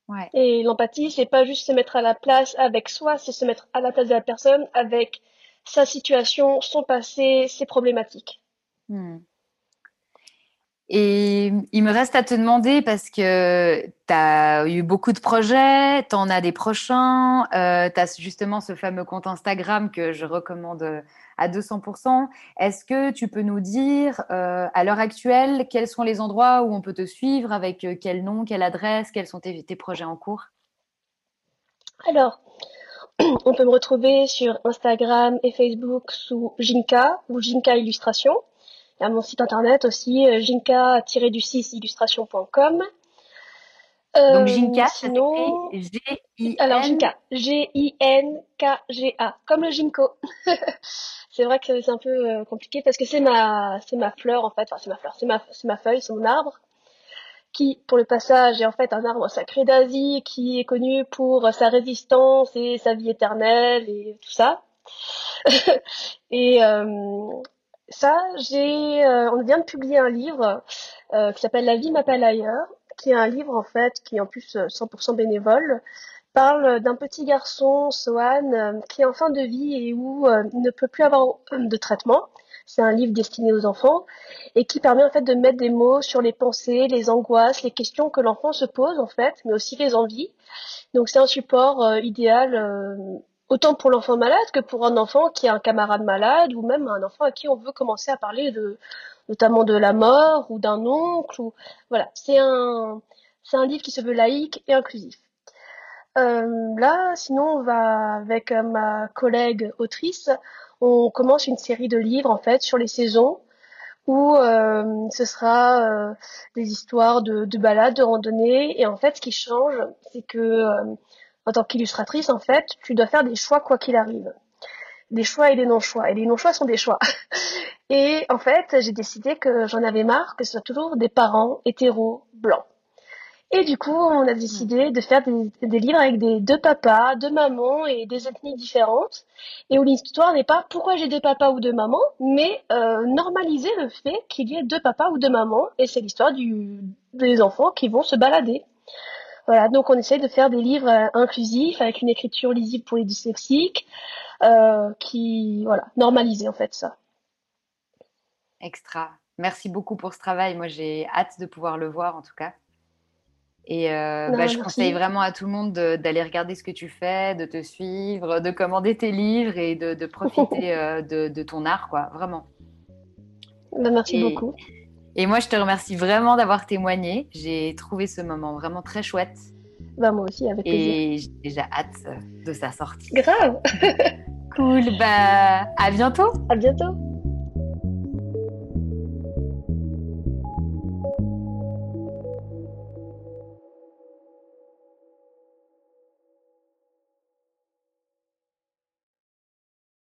Ouais. Et l'empathie, c'est pas juste se mettre à la place avec soi, c'est se mettre à la place de la personne avec sa situation, son passé, ses problématiques. Hmm. Et il me reste à te demander, parce que tu as eu beaucoup de projets, tu en as des prochains, euh, tu as justement ce fameux compte Instagram que je recommande à 200%. Est-ce que tu peux nous dire, euh, à l'heure actuelle, quels sont les endroits où on peut te suivre, avec euh, quel nom, quelle adresse, quels sont tes, tes projets en cours? Alors, on peut me retrouver sur Instagram et Facebook sous Jinka ou Jinka Illustration à mon site internet aussi, jinka-du6illustration.com. Donc Ginka, sinon... G-I-N... Alors Ginka, G-I-N-K-G-A, comme le ginkgo. c'est vrai que c'est un peu compliqué parce que c'est ma, c'est ma fleur en fait, enfin c'est ma fleur, c'est ma, c'est ma feuille, c'est mon arbre qui, pour le passage, est en fait un arbre sacré d'Asie, qui est connu pour sa résistance et sa vie éternelle et tout ça. et euh, ça, j'ai, euh, on vient de publier un livre euh, qui s'appelle La vie m'appelle ailleurs, qui est un livre en fait qui est en plus 100% bénévole, parle d'un petit garçon, Sohan, qui est en fin de vie et où il ne peut plus avoir de traitement c'est un livre destiné aux enfants et qui permet en fait de mettre des mots sur les pensées, les angoisses, les questions que l'enfant se pose en fait, mais aussi les envies. Donc c'est un support euh, idéal euh, autant pour l'enfant malade que pour un enfant qui a un camarade malade ou même un enfant à qui on veut commencer à parler de notamment de la mort ou d'un oncle ou voilà, c'est un c'est un livre qui se veut laïque et inclusif. Euh, là, sinon, on va avec ma collègue autrice, on commence une série de livres en fait sur les saisons où euh, ce sera euh, des histoires de, de balades, de randonnées. Et en fait, ce qui change, c'est que euh, en tant qu'illustratrice, en fait, tu dois faire des choix quoi qu'il arrive. Des choix et des non-choix. Et les non-choix sont des choix. et en fait, j'ai décidé que j'en avais marre que ce soit toujours des parents hétéros blancs. Et du coup, on a décidé de faire des, livres avec des deux papas, deux mamans et des ethnies différentes. Et où l'histoire n'est pas pourquoi j'ai deux papas ou deux mamans, mais euh, normaliser le fait qu'il y ait deux papas ou deux mamans. Et c'est l'histoire des enfants qui vont se balader. Voilà, donc on essaye de faire des livres euh, inclusifs avec une écriture lisible pour les dyslexiques, euh, qui voilà, normaliser en fait ça. Extra. Merci beaucoup pour ce travail. Moi, j'ai hâte de pouvoir le voir en tout cas. Et euh, bah, je conseille vraiment à tout le monde d'aller regarder ce que tu fais, de te suivre, de commander tes livres et de, de profiter euh, de, de, ton art, quoi, vraiment. Bah, merci beaucoup. Et moi, je te remercie vraiment d'avoir témoigné. J'ai trouvé ce moment vraiment très chouette. Bah, moi aussi, avec plaisir. Et j'ai déjà hâte de sa sortie. Grave Cool, bah à bientôt. À bientôt.